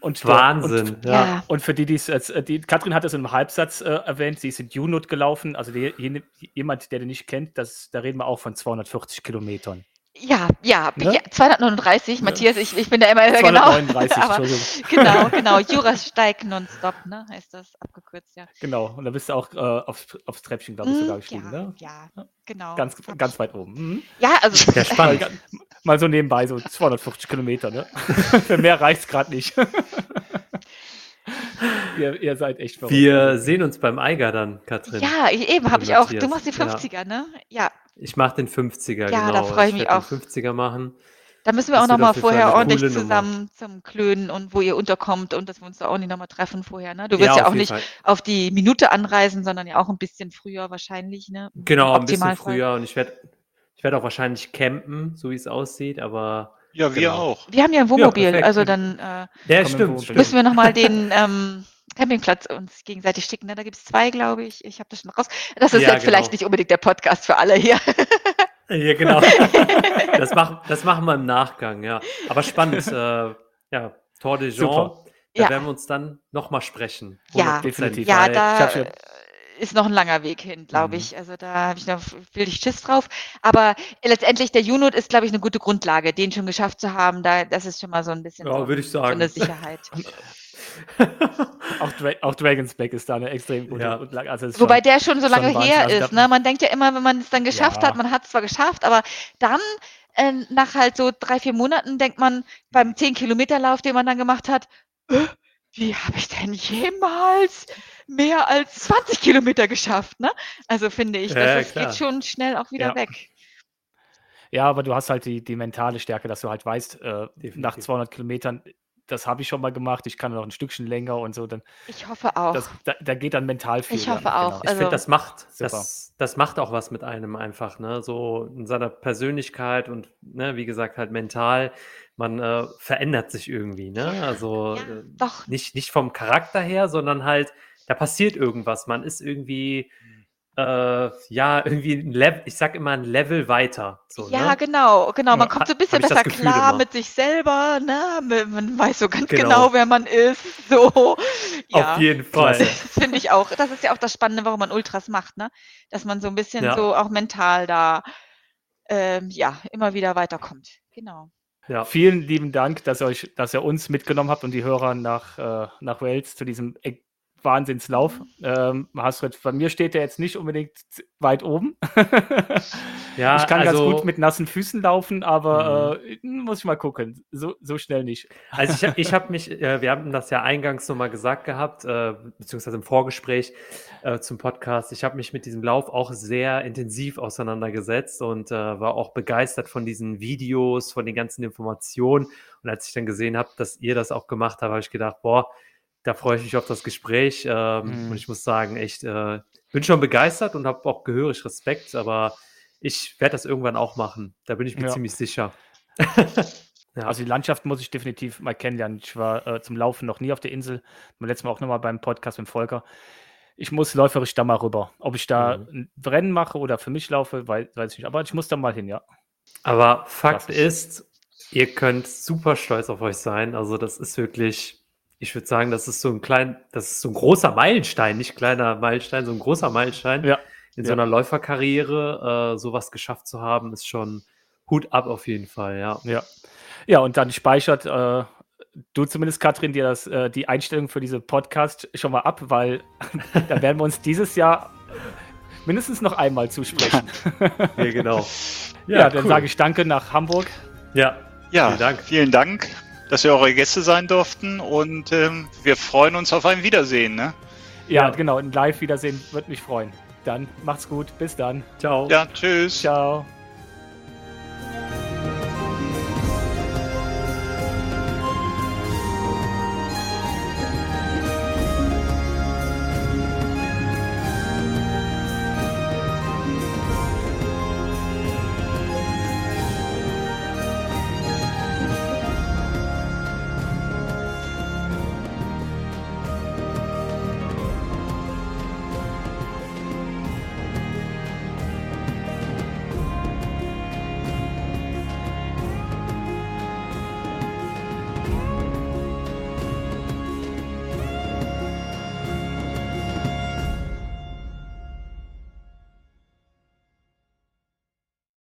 Und, Wahnsinn. Und, ja. ja. und für die, die es jetzt, äh, die, Katrin hat es im Halbsatz äh, erwähnt, sie ist in Junot gelaufen. Also die, jene- jemand, der den nicht kennt, das, da reden wir auch von 240 Kilometern. Ja, ja, Ne? ja 239, Ne? Matthias, ich, ich bin da immer genau. 239, aber, Entschuldigung. genau, genau, Jurasteig nonstop, ne, heißt das, abgekürzt, ja. Genau, und da bist du auch äh, aufs, aufs Treppchen, glaube ich, sogar Mm, gestiegen, ja, ne? ja, genau. Ganz, ganz weit oben. Mhm. Ja, also, Ja, spannend. Mal, so nebenbei, so 250 Kilometer, ne? Für mehr reicht es gerade nicht. ihr, ihr seid echt verrückt. Wir sehen uns beim Eiger dann, Katrin. ja, ich, eben habe ich auch, du machst die ja. 50er, ne? Ja, Ich mache den 50er, Ja, genau. da freu ich mich auch. Den 50er machen. Da müssen wir Das auch wird noch mal auf jeden Fall vorher ordentlich zusammen zum Klönen und wo ihr unterkommt und dass wir uns da auch nicht noch mal treffen vorher, ne? Du Ja, wirst ja, auf auch nicht Fall. auf die Minute anreisen, sondern ja auch ein bisschen früher wahrscheinlich, ne? Genau, ein bisschen früher und ich werde ich werd auch wahrscheinlich campen, so wie es aussieht, aber Ja, wir Genau. auch. Wir haben ja ein Wohnmobil, perfekt. also dann äh, ja, stimmt, stimmt. müssen wir noch mal den ähm, Campingplatz uns gegenseitig schicken. Ne? Da gibt es zwei, glaube ich. Ich habe das schon raus. Das ist Ja, jetzt vielleicht genau. nicht unbedingt der Podcast für alle hier. Ja, genau. das, machen, das machen wir im Nachgang, ja. Aber spannend, äh, ja, Tour de Jean, Super. da Ja. werden wir uns dann nochmal sprechen. Ja. 100%, Definitiv. Ja, da äh, ist noch ein langer Weg hin, glaube Mhm. ich. Also da habe ich noch viel Schiss drauf. Aber letztendlich der Junot ist, glaube ich, eine gute Grundlage, den schon geschafft zu haben. Da, das ist schon mal so ein bisschen Ja, so, würde ich so sagen. eine Sicherheit. Auch, Dra auch Dragon's Back ist da eine extrem gute Ja. Grundlage. Also ist Wobei schon- der schon so schon lange Wahnsinn. her ist. Ne? Man denkt ja immer, wenn man es dann geschafft Ja. hat, man hat es zwar geschafft, aber dann äh, nach halt so drei, vier Monaten denkt man beim 10-Kilometer-Lauf, den man dann gemacht hat, äh, wie habe ich denn jemals mehr als 20 Kilometer geschafft? Ne? Also finde ich, Ja, das ist, klar. geht schon schnell auch wieder Ja. weg. Ja, aber du hast halt die, die mentale Stärke, dass du halt weißt, äh, nach Definitiv. 200 Kilometern, das habe ich schon mal gemacht, ich kann noch ein Stückchen länger und so, dann, Ich hoffe auch. das, da, da geht dann mental viel. Ich ja, hoffe auch. Genau. Ich Also- finde, das macht, das, das macht auch was mit einem einfach, ne? So in seiner Persönlichkeit und, ne, wie gesagt, halt mental, man äh, verändert sich irgendwie, ne? Also Ja, äh, doch. nicht, nicht vom Charakter her, sondern halt, da passiert irgendwas. Man ist irgendwie, äh, ja, irgendwie ein Level, ich sag immer ein Level weiter. So, ja, ne? genau, genau. Man kommt so ein bisschen besser klar immer. mit sich selber, ne? Man- weiß so ganz Genau. genau, wer man ist. So. Ja. Auf jeden Fall. Das finde ich auch. Das ist ja auch das Spannende, warum man Ultras macht, ne? Dass man so ein bisschen Ja. so auch mental da ähm, ja immer wieder weiterkommt. Genau. Ja. Vielen lieben Dank, dass ihr, euch, dass ihr uns mitgenommen habt und die Hörer nach, äh, nach Wales zu diesem e- Wahnsinnslauf. Ähm, Hasrit, bei mir steht der jetzt nicht unbedingt weit oben. Ja, ich kann also, ganz gut mit nassen Füßen laufen, aber äh, muss ich mal gucken. So, so schnell nicht. Also ich, ich habe mich, äh, wir haben das ja eingangs nochmal gesagt gehabt, äh, beziehungsweise im Vorgespräch äh, zum Podcast. Ich habe mich mit diesem Lauf auch sehr intensiv auseinandergesetzt und äh, war auch begeistert von diesen Videos, von den ganzen Informationen. Und als ich dann gesehen habe, dass ihr das auch gemacht habt, habe ich gedacht, boah, da freue ich mich auf das Gespräch. Ähm, Mhm. Und ich muss sagen, echt, äh, bin schon begeistert und habe auch gehörig Respekt, aber ich werde das irgendwann auch machen. Da bin ich mir Ja. ziemlich sicher. Ja. Also die Landschaft muss ich definitiv mal kennenlernen. Ich war äh, zum Laufen noch nie auf der Insel. Letztes Mal auch nochmal beim Podcast mit Volker. Ich muss läuferisch da mal rüber. Ob ich da mhm. ein Rennen mache oder für mich laufe, weiß, weiß ich nicht. Aber ich muss da mal hin, ja. Aber Fakt ist, ihr könnt super stolz auf euch sein. Also das ist wirklich, ich würde sagen, das ist so ein klein, das ist so ein großer Meilenstein, nicht kleiner Meilenstein, so ein großer Meilenstein. Ja. In ja. so einer Läuferkarriere äh, sowas geschafft zu haben, ist schon Hut ab auf jeden Fall, ja. Ja, ja und dann speichert äh, du zumindest, Katrin, dir das, äh, die Einstellung für diese Podcast schon mal ab, weil da werden wir uns dieses Jahr mindestens noch einmal zusprechen. ja, genau. Ja, ja dann cool. sage ich Danke nach Hamburg. Ja, ja vielen Dank. Vielen Dank, dass wir eure Gäste sein durften und ähm, wir freuen uns auf ein Wiedersehen. Ne? Ja, ja, genau, ein Live-Wiedersehen würde mich freuen. Dann macht's gut, bis dann. Ciao. Ja, tschüss. Ciao.